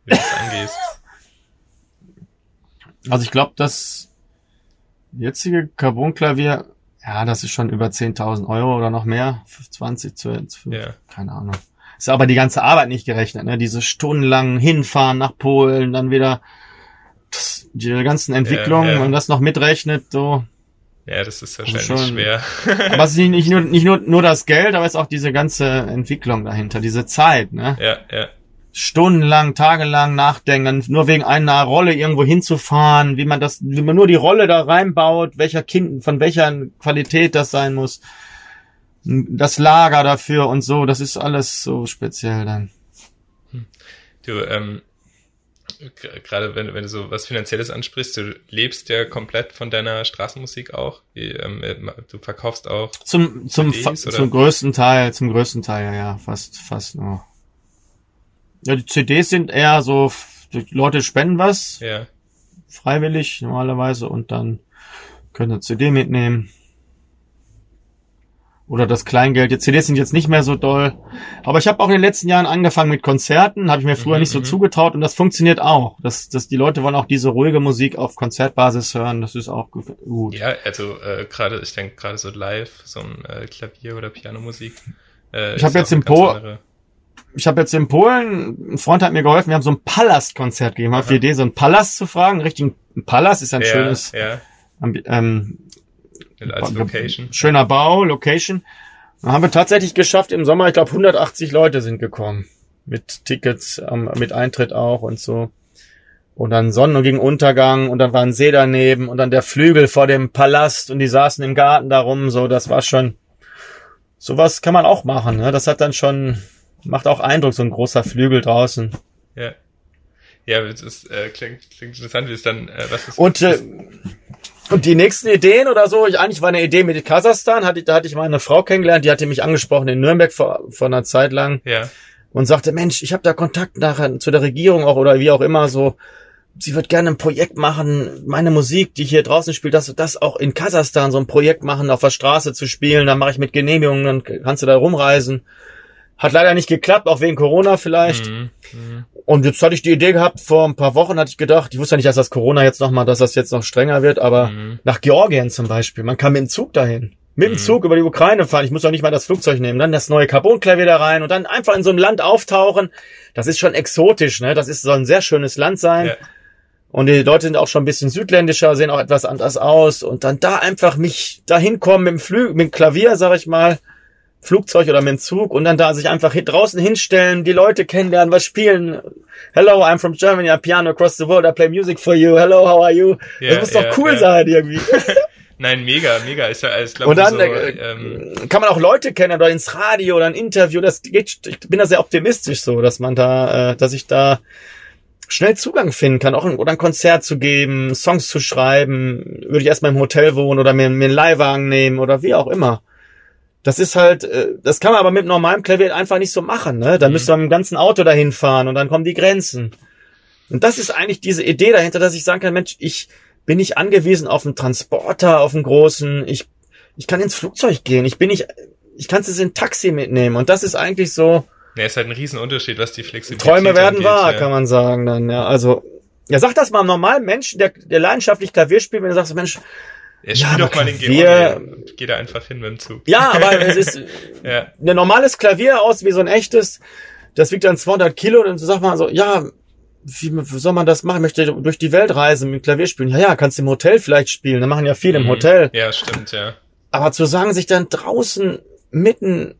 wie du das angehst. Also ich glaube, das jetzige Carbon-Klavier, ja, das ist schon über 10.000 Euro oder noch mehr. 20, 12, Ja. keine Ahnung. Ist aber die ganze Arbeit nicht gerechnet, ne? Diese stundenlangen Hinfahren nach Polen, dann wieder die ganzen Entwicklungen Ja, ja. und das noch mitrechnet, so. Ja, das ist Also wahrscheinlich schon- schwer. Aber es ist nicht, nur, <laughs> nicht nur, nur das Geld, aber es ist auch diese ganze Entwicklung dahinter, diese Zeit, ne? ja, ja. stundenlang, tagelang nachdenken, nur wegen einer Rolle irgendwo hinzufahren, wie man das, wie man nur die Rolle da reinbaut, welcher Kind, von welcher Qualität das sein muss, das Lager dafür und so, das ist alles so speziell dann. Du, ähm, gerade wenn, wenn du so was Finanzielles ansprichst, du lebst ja komplett von deiner Straßenmusik auch. Ähm, äh, du verkaufst auch. Zum, zum, CDs, zum größten Teil, zum größten Teil, ja, ja, fast, fast nur. Ja, die CDs sind eher so, die Leute spenden was, Ja, freiwillig normalerweise und dann Könnt eine CD mitnehmen. Oder das Kleingeld. Die CDs sind jetzt nicht mehr so doll. Aber ich habe auch in den letzten Jahren angefangen mit Konzerten, habe ich mir früher Mhm, nicht so mhm. zugetraut und das funktioniert auch. Das, das, die Leute wollen auch diese ruhige Musik auf Konzertbasis hören. Das ist auch gu- gut. Ja, also äh, gerade, ich denke gerade so live, so ein äh, Klavier- oder Pianomusik. Äh, Ich hab ist jetzt im Po- andere- Ich habe jetzt in Polen, ein Freund hat mir geholfen, wir haben so ein Palast-Konzert gegeben. Auf die. Idee, so ein Palast zu fragen. Richtig, ein Palast ist ein ja, schönes, ja, ähm, als Location. schöner Bau, Location. Dann haben wir tatsächlich geschafft im Sommer, ich glaube 180 Leute sind gekommen. Mit Tickets, ähm, mit Eintritt auch und so. Und dann Sonnen- gegen Untergang und dann war ein See daneben und dann der Flügel vor dem Palast und die saßen im Garten darum, so, das war schon, sowas kann man auch machen, ne? Das hat dann schon, macht auch Eindruck, so ein großer Flügel draußen. Ja. Ja, das ist, äh, klingt, klingt interessant, wie es dann, äh, was ist. Und, äh, und die nächsten Ideen oder so, ich, eigentlich war eine Idee mit Kasachstan, hatte, da hatte ich mal eine Frau kennengelernt, die hatte mich angesprochen in Nürnberg vor, vor einer Zeit lang ja, und sagte, Mensch, ich habe da Kontakt nachher zu der Regierung auch oder wie auch immer so. Sie wird gerne ein Projekt machen, meine Musik, die hier draußen spielt, dass das auch in Kasachstan so ein Projekt machen, auf der Straße zu spielen. Dann mache ich mit Genehmigungen, dann kannst du da rumreisen. Hat leider nicht geklappt, auch wegen Corona vielleicht. Mhm. Mhm. Und jetzt hatte ich die Idee gehabt, vor ein paar Wochen hatte ich gedacht, ich wusste ja nicht, dass das Corona jetzt nochmal, dass das jetzt noch strenger wird, aber Mhm. nach Georgien zum Beispiel, man kann mit dem Zug dahin. Mit dem Mhm. Zug über die Ukraine fahren, ich muss auch nicht mal das Flugzeug nehmen, dann das neue Carbonklavier da rein und dann einfach in so einem Land auftauchen. Das ist schon exotisch, ne? Das ist, soll ein sehr schönes Land sein. Ja. Und die Leute sind auch schon ein bisschen südländischer, sehen auch etwas anders aus. Und dann da einfach mich dahin kommen mit dem Flü mit dem Klavier, sag ich mal, Flugzeug oder mit dem Zug und dann da sich einfach draußen hinstellen, die Leute kennenlernen, was spielen. Hello, I'm from Germany, I piano across the world, I play music for you. Hello, how are you? Ja, das muss doch ja, cool ja. sein irgendwie. <laughs> Nein, mega, mega. Ich, ich glaube, Und dann so, äh, ähm, kann man auch Leute kennen oder ins Radio oder ein Interview. Das geht, ich bin da sehr optimistisch so, dass man da, äh, dass ich da schnell Zugang finden kann, auch ein, oder ein Konzert zu geben, Songs zu schreiben. Würde ich erstmal im Hotel wohnen oder mir, mir einen Leihwagen nehmen oder wie auch immer. Das ist halt, äh, das kann man aber mit normalem Klavier einfach nicht so machen. Ne? Da Mhm. müsste man mit dem ganzen Auto dahin fahren und dann kommen die Grenzen. Und das ist eigentlich diese Idee dahinter, dass ich sagen kann, Mensch, ich bin nicht angewiesen auf einen Transporter, auf einen großen. Ich, ich kann ins Flugzeug gehen. Ich bin nicht, ich kann es in Taxi mitnehmen. Und das ist eigentlich so, ja, ist halt ein Riesenunterschied, was die Flexibilität Träume werden angeht, wahr, ja. kann man sagen dann. Ja, also, ja, sag das mal einem normalen Menschen, der, der leidenschaftlich Klavier spielt, wenn du sagst, Mensch, Ja, Ja, spiel doch mal den Klavier- Georgien und geh da einfach hin mit dem Zug. ja, aber <laughs> es ist Ja, ein normales Klavier aus wie so ein echtes. Das wiegt dann 200 Kilo und dann sag mal so, ja, wie, soll man das machen? Ich möchte durch die Welt reisen mit Klavier spielen. Ja, ja, kannst im Hotel vielleicht spielen. Da machen ja viele im Mhm. Hotel. Ja, stimmt, ja. Aber zu sagen, sich dann draußen mitten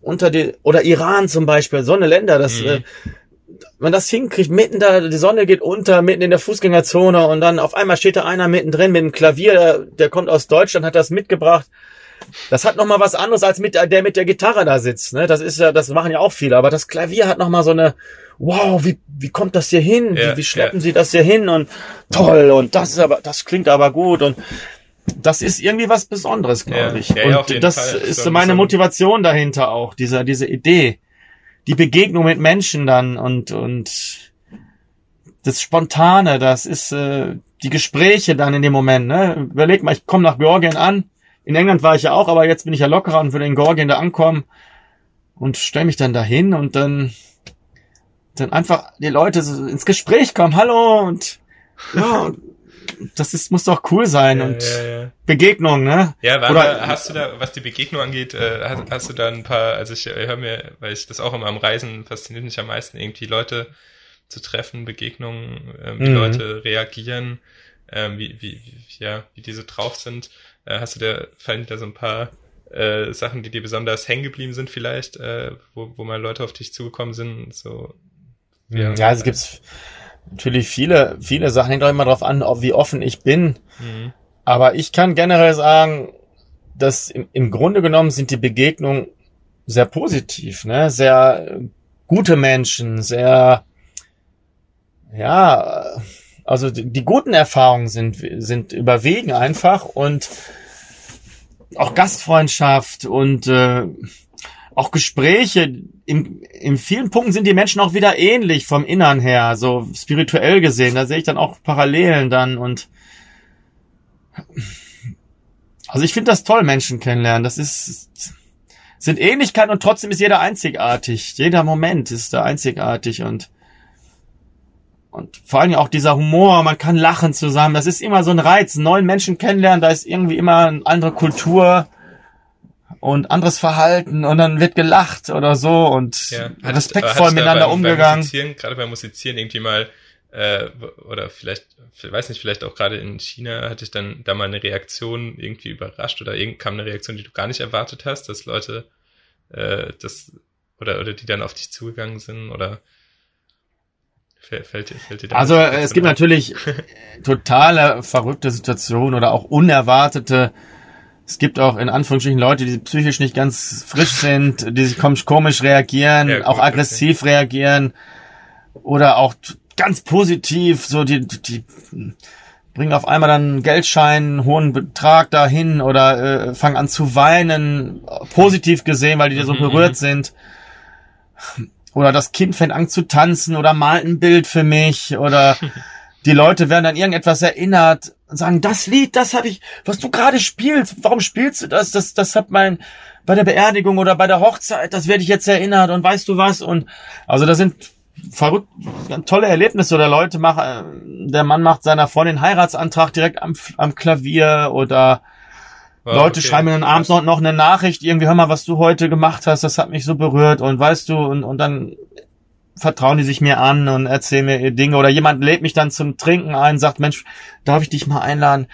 unter die, oder Iran zum Beispiel, so eine Länder, das, Mhm. äh, man das hinkriegt, mitten da, die Sonne geht unter, mitten in der Fußgängerzone und dann auf einmal steht da einer mittendrin mit einem Klavier, der, der kommt aus Deutschland, hat das mitgebracht. Das hat nochmal was anderes als mit der, der mit der Gitarre da sitzt, ne? Das ist ja, das machen ja auch viele, aber das Klavier hat nochmal so eine, wow, wie, wie kommt das hier hin? Ja, wie, wie schleppen ja. sie das hier hin? Und toll, und das ist aber, das klingt aber gut und das ist irgendwie was Besonderes, glaube Ja, ich. und das Fall. ist So- meine so- Motivation dahinter auch, diese, diese Idee. Die Begegnung mit Menschen dann und, und das Spontane, das ist äh, die Gespräche dann in dem Moment. Ne? Überleg mal, ich komme nach Georgien an. In England war ich ja auch, aber jetzt bin ich ja lockerer und würde in Georgien da ankommen und stelle mich dann dahin und dann dann einfach die Leute so ins Gespräch kommen. Hallo und ja, das ist muss doch cool sein Ja, und ja, ja. Begegnung, ne? Ja, war Oder- hast du da, was die Begegnung angeht, äh, hast, hast du da ein paar, also ich äh, höre mir, weil ich das auch immer am Reisen fasziniert mich am meisten, irgendwie Leute zu treffen, Begegnungen, ähm, wie Mhm. Leute reagieren, ähm, wie, wie, ja, wie diese drauf sind. Äh, hast du da, fallen da so ein paar äh, Sachen, die dir besonders hängen geblieben sind vielleicht, äh, wo, wo mal Leute auf dich zugekommen sind, so Ja, ja es gibt natürlich viele, viele Sachen, hängt auch immer drauf an, wie offen ich bin. Mhm. Aber ich kann generell sagen, dass im, im Grunde genommen sind die Begegnungen sehr positiv, ne? Sehr gute Menschen, sehr, ja, also die, die guten Erfahrungen sind, sind überwiegen einfach und auch Gastfreundschaft und äh, auch Gespräche. In, in vielen Punkten sind die Menschen auch wieder ähnlich vom Innern her, so spirituell gesehen. Da sehe ich dann auch Parallelen dann und Also ich finde das toll, Menschen kennenlernen. Das ist sind Ähnlichkeiten und trotzdem ist jeder einzigartig. Jeder Moment ist da einzigartig und und vor allem auch dieser Humor, man kann lachen zusammen. Das ist immer so ein Reiz. Neuen Menschen kennenlernen, da ist irgendwie immer eine andere Kultur und anderes Verhalten und dann wird gelacht oder so und Ja. respektvoll miteinander beim, umgegangen. Beim gerade beim Musizieren irgendwie mal, äh, oder vielleicht, ich weiß nicht, vielleicht auch gerade in China hatte ich dann da mal eine Reaktion irgendwie überrascht oder irgend kam eine Reaktion, die du gar nicht erwartet hast, dass Leute äh, das oder oder die dann auf dich zugegangen sind oder fällt, fällt, dir- fällt dir da Also es gibt natürlich <laughs> totale verrückte Situationen oder auch unerwartete. Es gibt auch in Anführungsstrichen Leute, die psychisch nicht ganz frisch sind, die sich kom- komisch reagieren, Ja, gut, auch aggressiv reagieren oder auch ganz positiv, so die, die bringen auf einmal dann einen Geldschein, einen hohen Betrag dahin oder äh, fangen an zu weinen, positiv gesehen, weil die so Mhm, berührt sind. Oder das Kind fängt an zu tanzen oder malt ein Bild für mich oder <laughs> die Leute werden an irgendetwas erinnert und sagen, das Lied, das habe ich, was du gerade spielst, warum spielst du das? Das, das hat mein bei der Beerdigung oder bei der Hochzeit, das werde ich jetzt erinnert und weißt du was? Und also da sind verrückt tolle Erlebnisse oder Leute machen, der Mann macht seiner Freundin Heiratsantrag direkt am, am Klavier oder Wow, Leute okay. schreiben mir dann abends noch, noch eine Nachricht, irgendwie, hör mal, was du heute gemacht hast, das hat mich so berührt und weißt du, und, und dann vertrauen die sich mir an und erzählen mir Dinge oder jemand lädt mich dann zum Trinken ein, sagt, Mensch, darf ich dich mal einladen?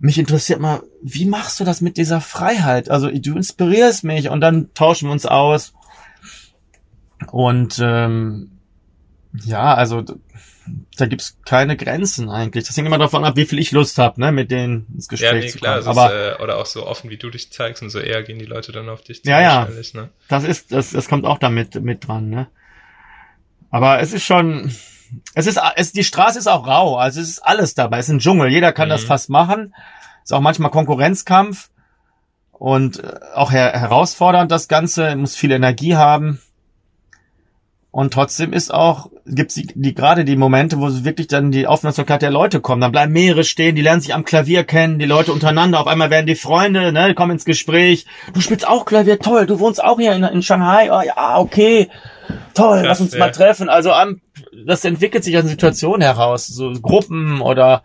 Mich interessiert mal, wie machst du das mit dieser Freiheit? Also du inspirierst mich und dann tauschen wir uns aus. Und ähm, ja, also da gibt's keine Grenzen eigentlich. Das hängt immer davon ab, wie viel ich Lust habe, ne, mit denen ins Gespräch Ja, nee, zu klar, kommen. Aber ist, äh, oder auch so offen, wie du dich zeigst und so eher gehen die Leute dann auf dich zu Ja, ja. ne? Das ist, das, das kommt auch damit mit dran, ne? Aber es ist schon, es ist, es, die Straße ist auch rau, also es ist alles dabei, es ist ein Dschungel, jeder kann Mhm. das fast machen, ist auch manchmal Konkurrenzkampf und äh, auch her herausfordernd das Ganze, muss viel Energie haben. Und trotzdem ist auch, gibt's die, die gerade die Momente, wo wirklich dann die Aufmerksamkeit der Leute kommen, dann bleiben mehrere stehen, die lernen sich am Klavier kennen, die Leute untereinander, auf einmal werden die Freunde, ne, kommen ins Gespräch, du spielst auch Klavier, toll, du wohnst auch hier in, in Shanghai, oh ja, okay, toll, Krass, lass uns ja. mal treffen, also am, das entwickelt sich aus einer Situation heraus, so Gruppen oder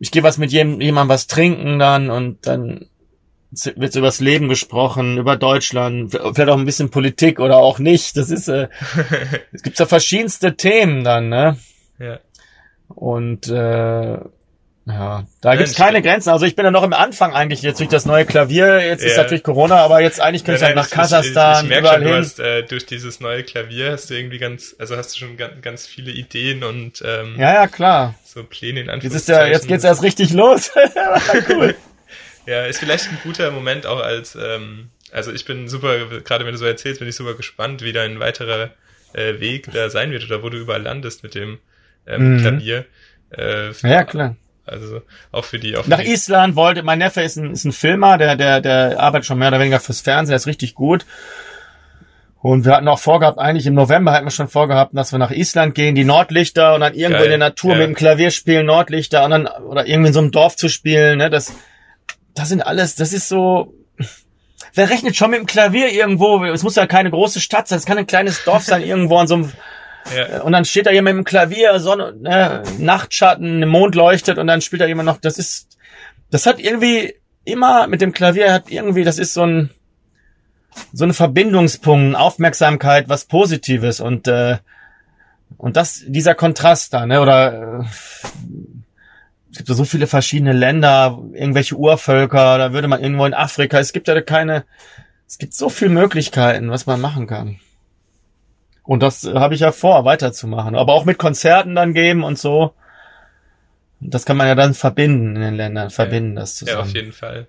ich gehe was mit jem- jemandem was trinken dann und dann wird über das Leben gesprochen, über Deutschland, vielleicht auch ein bisschen Politik oder auch nicht. Das ist, äh, <laughs> es gibt ja verschiedenste Themen dann, ne? ja. Und äh, ja, da Ja, gibt's ich- keine Grenzen. Also ich bin ja noch im Anfang eigentlich jetzt durch das neue Klavier. Jetzt ist Ja. natürlich Corona, aber jetzt eigentlich könnte ich Nein, nach nein, ich- Kasachstan, ich, ich, ich überall schon, du hin. hast äh, durch dieses neue Klavier hast du irgendwie ganz, also hast du schon ganz, ganz viele Ideen und ähm, Ja, ja, klar. so Pläne in Jetzt Anführungszeichen. ist ja, jetzt geht's erst richtig los. <laughs> cool. <laughs> Ja, ist vielleicht ein guter Moment auch als, ähm, also ich bin super, gerade wenn du so erzählst, bin ich super gespannt, wie dein weiterer äh, Weg da sein wird oder wo du überall landest mit dem ähm, Mhm. Klavier. Äh, Ja, klar. Also auch für die, auch für Nach die, Island wollte, mein Neffe ist ein, ist ein Filmer, der, der, der arbeitet schon mehr oder weniger fürs Fernsehen, der ist richtig gut. Und wir hatten auch vorgehabt, eigentlich im November hatten wir schon vorgehabt, dass wir nach Island gehen, die Nordlichter und dann irgendwo Geil, in der Natur ja. mit dem Klavier spielen, Nordlichter und dann, oder irgendwie in so einem Dorf zu spielen, ne, das, das sind alles, das ist so, wer rechnet schon mit dem Klavier irgendwo, es muss ja keine große Stadt sein, es kann ein kleines Dorf sein, irgendwo an so einem, ja, und dann steht da jemand dem Klavier, Sonne, ne, Nachtschatten, Mond leuchtet und dann spielt da jemand noch, das ist, das hat irgendwie immer mit dem Klavier hat irgendwie, das ist so ein, so ein Verbindungspunkt, Aufmerksamkeit, was Positives und, äh, und das, dieser Kontrast da, ne, oder, äh, es gibt so viele verschiedene Länder, irgendwelche Urvölker, da würde man irgendwo in Afrika, es gibt ja keine, es gibt so viele Möglichkeiten, was man machen kann. Und das äh, habe ich ja vor, weiterzumachen. Aber auch mit Konzerten dann geben und so. Das kann man ja dann verbinden in den Ländern, verbinden das zusammen. ja, auf jeden Fall.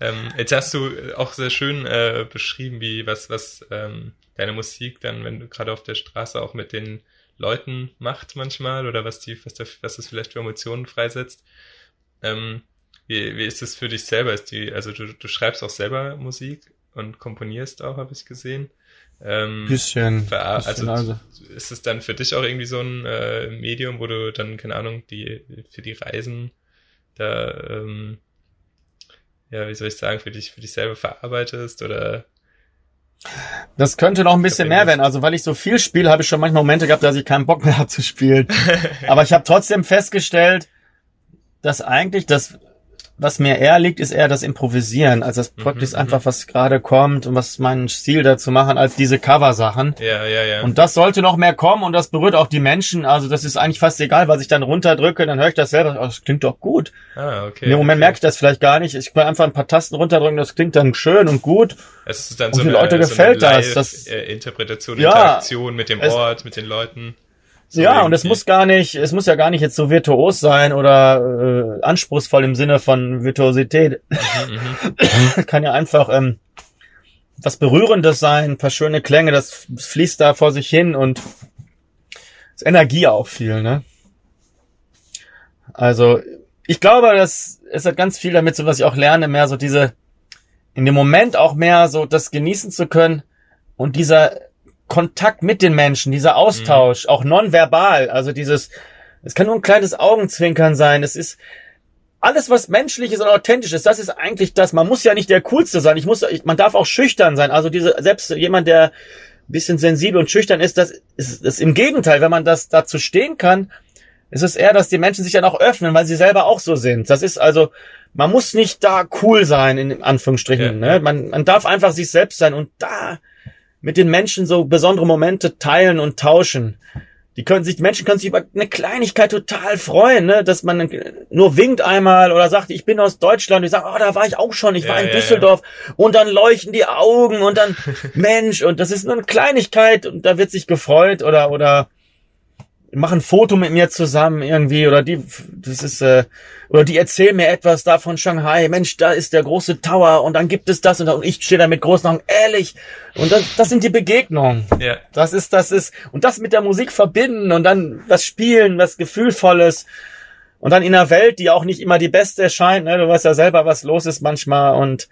Ähm, jetzt hast du auch sehr schön äh, beschrieben, wie was, was ähm, deine Musik dann, wenn du gerade auf der Straße auch mit den Leuten macht manchmal oder was die, was, da, was das vielleicht für Emotionen freisetzt. Ähm, wie, wie ist es für dich selber? Ist die, also du, du schreibst auch selber Musik und komponierst auch, habe ich gesehen. Ähm, Bisschen. ver- bisschen also, also. ist es dann für dich auch irgendwie so ein äh, Medium, wo du dann, keine Ahnung, die für die Reisen da ähm, ja, wie soll ich sagen, für dich, für dich selber verarbeitest oder das könnte noch ein bisschen mehr werden. Also weil ich so viel spiele, habe ich schon manchmal Momente gehabt, dass ich keinen Bock mehr habe <laughs> zu spielen. <laughs> Aber ich habe trotzdem festgestellt, dass eigentlich das was mir eher liegt, ist eher das Improvisieren, als das praktisch mhm, einfach, was gerade kommt und was mein Stil dazu machen, als diese Cover-Sachen. Ja, ja, ja. Und das sollte noch mehr kommen und das berührt auch die Menschen. Also das ist eigentlich fast egal, was ich dann runterdrücke, dann höre ich das selber. Oh, das klingt doch gut. Ah, okay. In dem Moment okay. merke ich das vielleicht gar nicht. Ich kann einfach ein paar Tasten runterdrücken, das klingt dann schön und gut. Es ist dann und so eine, Leute so gefällt eine das. das äh, Interpretation, Ja. Interaktion mit dem Ort, mit den Leuten. So ja, und es irgendwie. muss gar nicht, es muss ja gar nicht jetzt so virtuos sein oder äh, anspruchsvoll im Sinne von Virtuosität. Mhm, <laughs> mhm. Kann ja einfach ähm, was Berührendes sein, ein paar schöne Klänge, das fließt da vor sich hin und ist Energie auch viel, ne? Also, ich glaube, dass es hat ganz viel damit so, was ich auch lerne, mehr so diese, in dem Moment auch mehr so das genießen zu können und dieser Kontakt mit den Menschen, dieser Austausch, auch nonverbal, also dieses, es kann nur ein kleines Augenzwinkern sein, es ist alles, was menschlich ist und authentisch ist, das ist eigentlich das. Man muss ja nicht der Coolste sein. Ich muss, ich, man darf auch schüchtern sein. Also diese, selbst jemand, der ein bisschen sensibel und schüchtern ist, das ist, ist im Gegenteil. Wenn man das dazu stehen kann, ist es eher, dass die Menschen sich dann auch öffnen, weil sie selber auch so sind. Das ist also, man muss nicht da cool sein, in Anführungsstrichen. Ja, ne? Man, man darf einfach sich selbst sein und da mit den Menschen so besondere Momente teilen und tauschen. Die können sich, die Menschen können sich über eine Kleinigkeit total freuen, ne? dass man nur winkt einmal oder sagt, ich bin aus Deutschland. Und ich sage, oh, da war ich auch schon, ich Ja, war in ja, Düsseldorf. Und dann leuchten die Augen und dann, <laughs> Mensch, und das ist nur eine Kleinigkeit und da wird sich gefreut oder, oder machen ein Foto mit mir zusammen irgendwie oder die, das ist, äh, oder die erzählen mir etwas da von Shanghai. Mensch, da ist der große Tower und dann gibt es das und, und ich stehe da mit großen Augen, ehrlich. Und das, das sind die Begegnungen. Ja, Das ist, das ist, und das mit der Musik verbinden und dann was spielen, was Gefühlvolles. Und dann in einer Welt, die auch nicht immer die beste erscheint, ne? Du weißt ja selber, was los ist manchmal. Und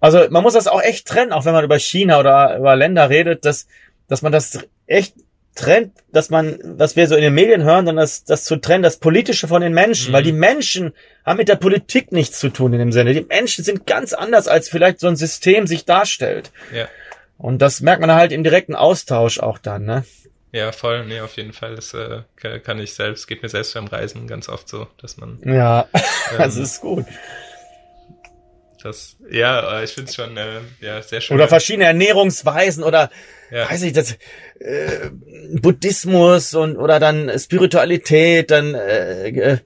also man muss das auch echt trennen, auch wenn man über China oder über Länder redet, dass, dass man das echt trennt, dass man, was wir so in den Medien hören, dann das, das zu trennen, das Politische von den Menschen, Mhm. weil die Menschen haben mit der Politik nichts zu tun in dem Sinne. Die Menschen sind ganz anders, als vielleicht so ein System sich darstellt. ja. Und das merkt man halt im direkten Austausch auch dann, ne? Ja, voll, nee, auf jeden Fall. Das äh, kann- ich selbst, geht mir selbst beim Reisen ganz oft so, dass man Ja, <laughs> das Ähm, ist gut. Das, ja, äh, ich finde es schon, äh, ja, sehr schön. Oder verschiedene Ernährungsweisen oder ja. weiß ich, das äh, Buddhismus und oder dann Spiritualität, dann äh, äh,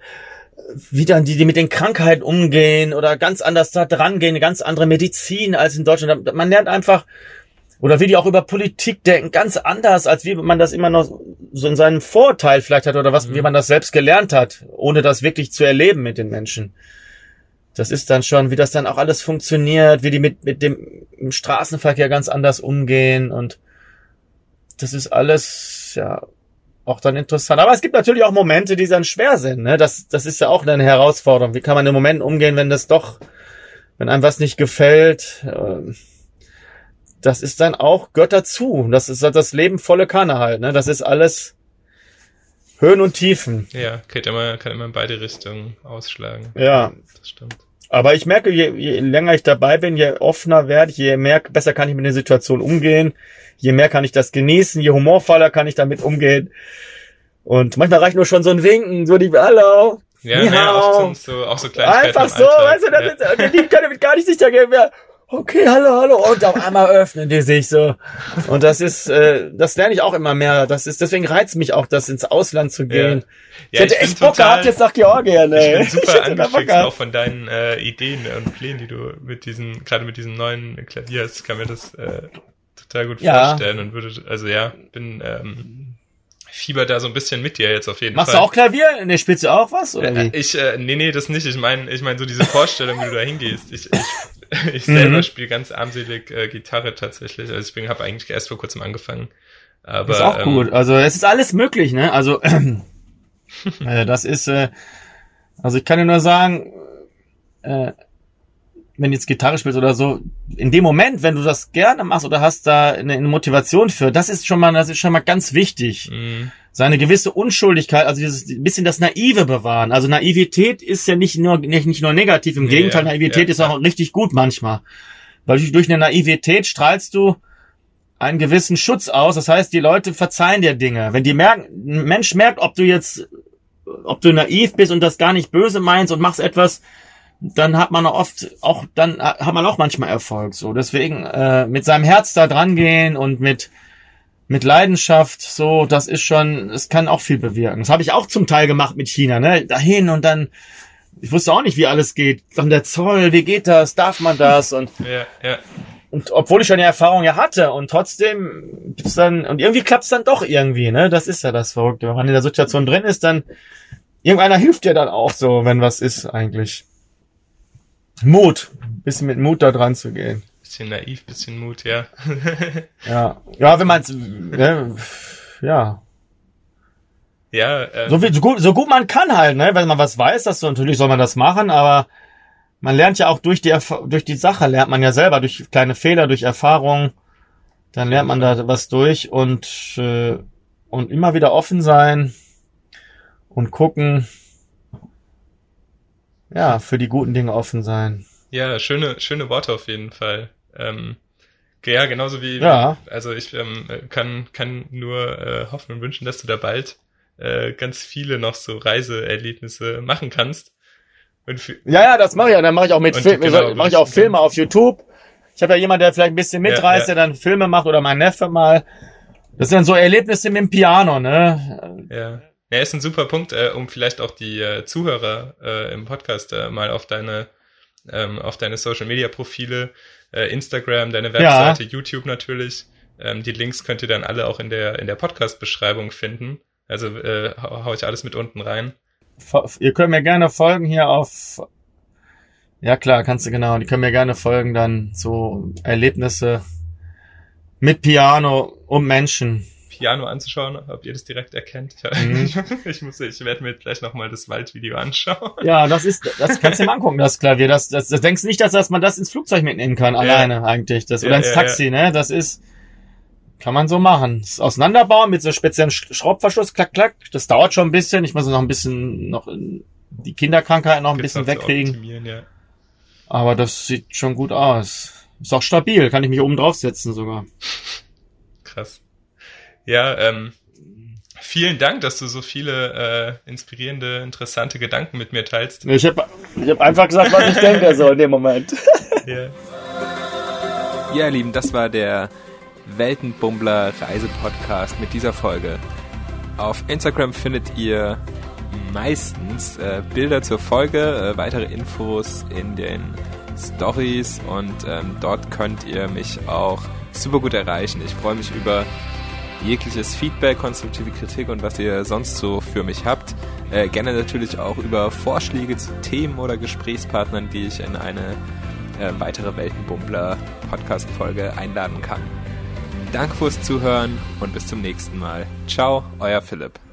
wie dann die, die mit den Krankheiten umgehen oder ganz anders da dran gehen, eine ganz andere Medizin als in Deutschland. Man lernt einfach oder wie die auch über Politik denken, ganz anders, als wie man das immer noch so in seinem Vorteil vielleicht hat oder was, Mhm. wie man das selbst gelernt hat, ohne das wirklich zu erleben mit den Menschen. Das ist dann schon, wie das dann auch alles funktioniert, wie die mit, mit dem im Straßenverkehr ganz anders umgehen und das ist alles, ja, auch dann interessant. Aber es gibt natürlich auch Momente, die dann schwer sind, ne? Das, das ist ja auch eine Herausforderung. Wie kann man in Momenten umgehen, wenn das doch, wenn einem was nicht gefällt? Ähm, Das ist dann auch, gehört dazu. Das ist das Leben volle Kanne halt, ne? Das ist alles Höhen und Tiefen. Ja, kann immer, kann immer in beide Richtungen ausschlagen. Ja. Das stimmt. Aber ich merke, je, je länger ich dabei bin, je offener werde ich, je mehr, besser kann ich mit der Situation umgehen, je mehr kann ich das genießen, je humorvoller kann ich damit umgehen. Und manchmal reicht nur schon so ein Winken, so die, hallo, Ja, ja sind so, auch so einfach so, weißt du, das ja. ist, die können damit gar nicht sicher gehen, wer, okay, hallo, hallo, und auf einmal öffnen die sich so. Und das ist, äh, das lerne ich auch immer mehr. Das ist, deswegen reizt mich auch, das ins Ausland zu gehen. ich Ja, hätte ich echt Bock total- gehabt jetzt nach Georgien, ey. Ich bin super angefixt auch von deinen äh, Ideen und Plänen, die du mit diesen, gerade mit diesem neuen Klavier hast, kann mir das äh, total gut Ja. vorstellen und würde, also ja, bin ähm, fieber da so ein bisschen mit dir jetzt auf jeden Machst Fall. du auch Klavier? Ne, spielst du auch was, oder Äh, wie? Ich, äh, nee, nee, das nicht. Ich meine, ich meine so diese Vorstellung, wie du da hingehst. Ich, ich, <laughs> ich Mhm. selber spiele ganz armselig äh, Gitarre tatsächlich. Also ich bin, habe eigentlich erst vor kurzem angefangen. Aber, ist auch ähm, gut. Also es ist alles möglich, ne? Also <clears throat> äh, das ist, äh, also ich kann dir nur sagen, äh, wenn du jetzt Gitarre spielst oder so, in dem Moment, wenn du das gerne machst oder hast da eine, eine Motivation für, das ist schon mal, das ist schon mal ganz wichtig. Mhm. Seine gewisse Unschuldigkeit, also dieses ein bisschen das Naive bewahren. Also Naivität ist ja nicht nur nicht, nicht nur negativ, im Nee, Gegenteil, ja, Naivität ja, ist auch richtig gut manchmal. Weil durch, durch eine Naivität strahlst du einen gewissen Schutz aus. Das heißt, die Leute verzeihen dir Dinge. Wenn die merken, ein Mensch merkt, ob du jetzt, ob du naiv bist und das gar nicht böse meinst und machst etwas, dann hat man oft auch, dann hat man auch manchmal Erfolg. So, deswegen äh, mit seinem Herz da dran gehen und mit mit Leidenschaft, so, das ist schon, es kann auch viel bewirken. Das habe ich auch zum Teil gemacht mit China, ne? Dahin und dann, ich wusste auch nicht, wie alles geht. Dann der Zoll, wie geht das? Darf man das? Und <laughs> Ja, ja. und obwohl ich schon die Erfahrung ja hatte und trotzdem gibt's dann und irgendwie klappt's dann doch irgendwie, ne? Das ist ja das Verrückte. Wenn man in der Situation drin ist, dann irgendeiner hilft dir dann auch so, wenn was ist eigentlich. Mut, bisschen mit Mut da dran zu gehen. Bisschen naiv, bisschen Mut, ja. <laughs> Ja, ja, wenn man's, ne, ja, ja, äh, so, wie, so gut, so gut man kann halt, ne? Wenn man was weiß, das so, natürlich soll man das machen, aber man lernt ja auch durch die durch die Sache lernt man ja selber durch kleine Fehler, durch Erfahrung, dann lernt man da was durch und äh, und immer wieder offen sein und gucken, ja, für die guten Dinge offen sein. ja, schöne, schöne Worte auf jeden Fall. Ähm, ja, genauso wie, Ja. also ich ähm, kann, kann nur äh, hoffen und wünschen, dass du da bald äh, ganz viele noch so Reiseerlebnisse machen kannst. Und Ja, ja, das mache ich ja. Dann mache ich auch mit Und Film, genau, mache ich auch Filme auf YouTube. Ich habe ja jemanden, der vielleicht ein bisschen Ja, mitreist, ja. der dann Filme macht oder mein Neffe mal. Das sind dann so Erlebnisse mit dem Piano, ne? Ja. Ja, ist ein super Punkt, äh, um vielleicht auch die äh, Zuhörer äh, im Podcast äh, mal auf deine ähm, auf deine Social Media Profile, äh, Instagram, deine Webseite, YouTube natürlich. Ähm, die Links könnt ihr dann alle auch in der in der Podcast Beschreibung finden. Also äh, hau, hau ich alles mit unten rein. Ihr könnt mir gerne folgen hier auf. Ja klar, kannst du genau. Die können mir gerne folgen dann so Erlebnisse mit Piano und Menschen. Piano anzuschauen, ob ihr das direkt erkennt. Mhm. <laughs> ich muss, ich werde mir gleich nochmal das Waldvideo anschauen. Ja, das ist, das kannst du dir mal angucken, das Klavier. Das, das, das denkst nicht, dass, dass man das ins Flugzeug mitnehmen kann, alleine eigentlich. Das, oder Ja, ins ja, Taxi, ne? Das ist, kann man so machen. Das auseinanderbauen mit so speziellen Sch- Schraubverschluss, klack, klack. Das dauert schon ein bisschen. Ich muss noch ein bisschen, noch die Kinderkrankheit noch ein Gibt's bisschen wegkriegen. ja. Aber das sieht schon gut aus. Ist auch stabil, kann ich mich oben draufsetzen sogar. Krass. Ja, ähm, vielen Dank, dass du so viele äh, inspirierende, interessante Gedanken mit mir teilst. Ich habe ich hab einfach gesagt, was ich denke so in dem Moment. <laughs> Ja. Ja, ihr Lieben, das war der Weltenbummler Reisepodcast mit dieser Folge. Auf Instagram findet ihr meistens äh, Bilder zur Folge, äh, weitere Infos in den Stories und ähm, dort könnt ihr mich auch super gut erreichen. Ich freue mich über jegliches Feedback, konstruktive Kritik und was ihr sonst so für mich habt. Äh, gerne natürlich auch über Vorschläge zu Themen oder Gesprächspartnern, die ich in eine äh, weitere Weltenbummler Podcast-Folge einladen kann. Danke fürs Zuhören und bis zum nächsten Mal. Ciao, euer Philipp.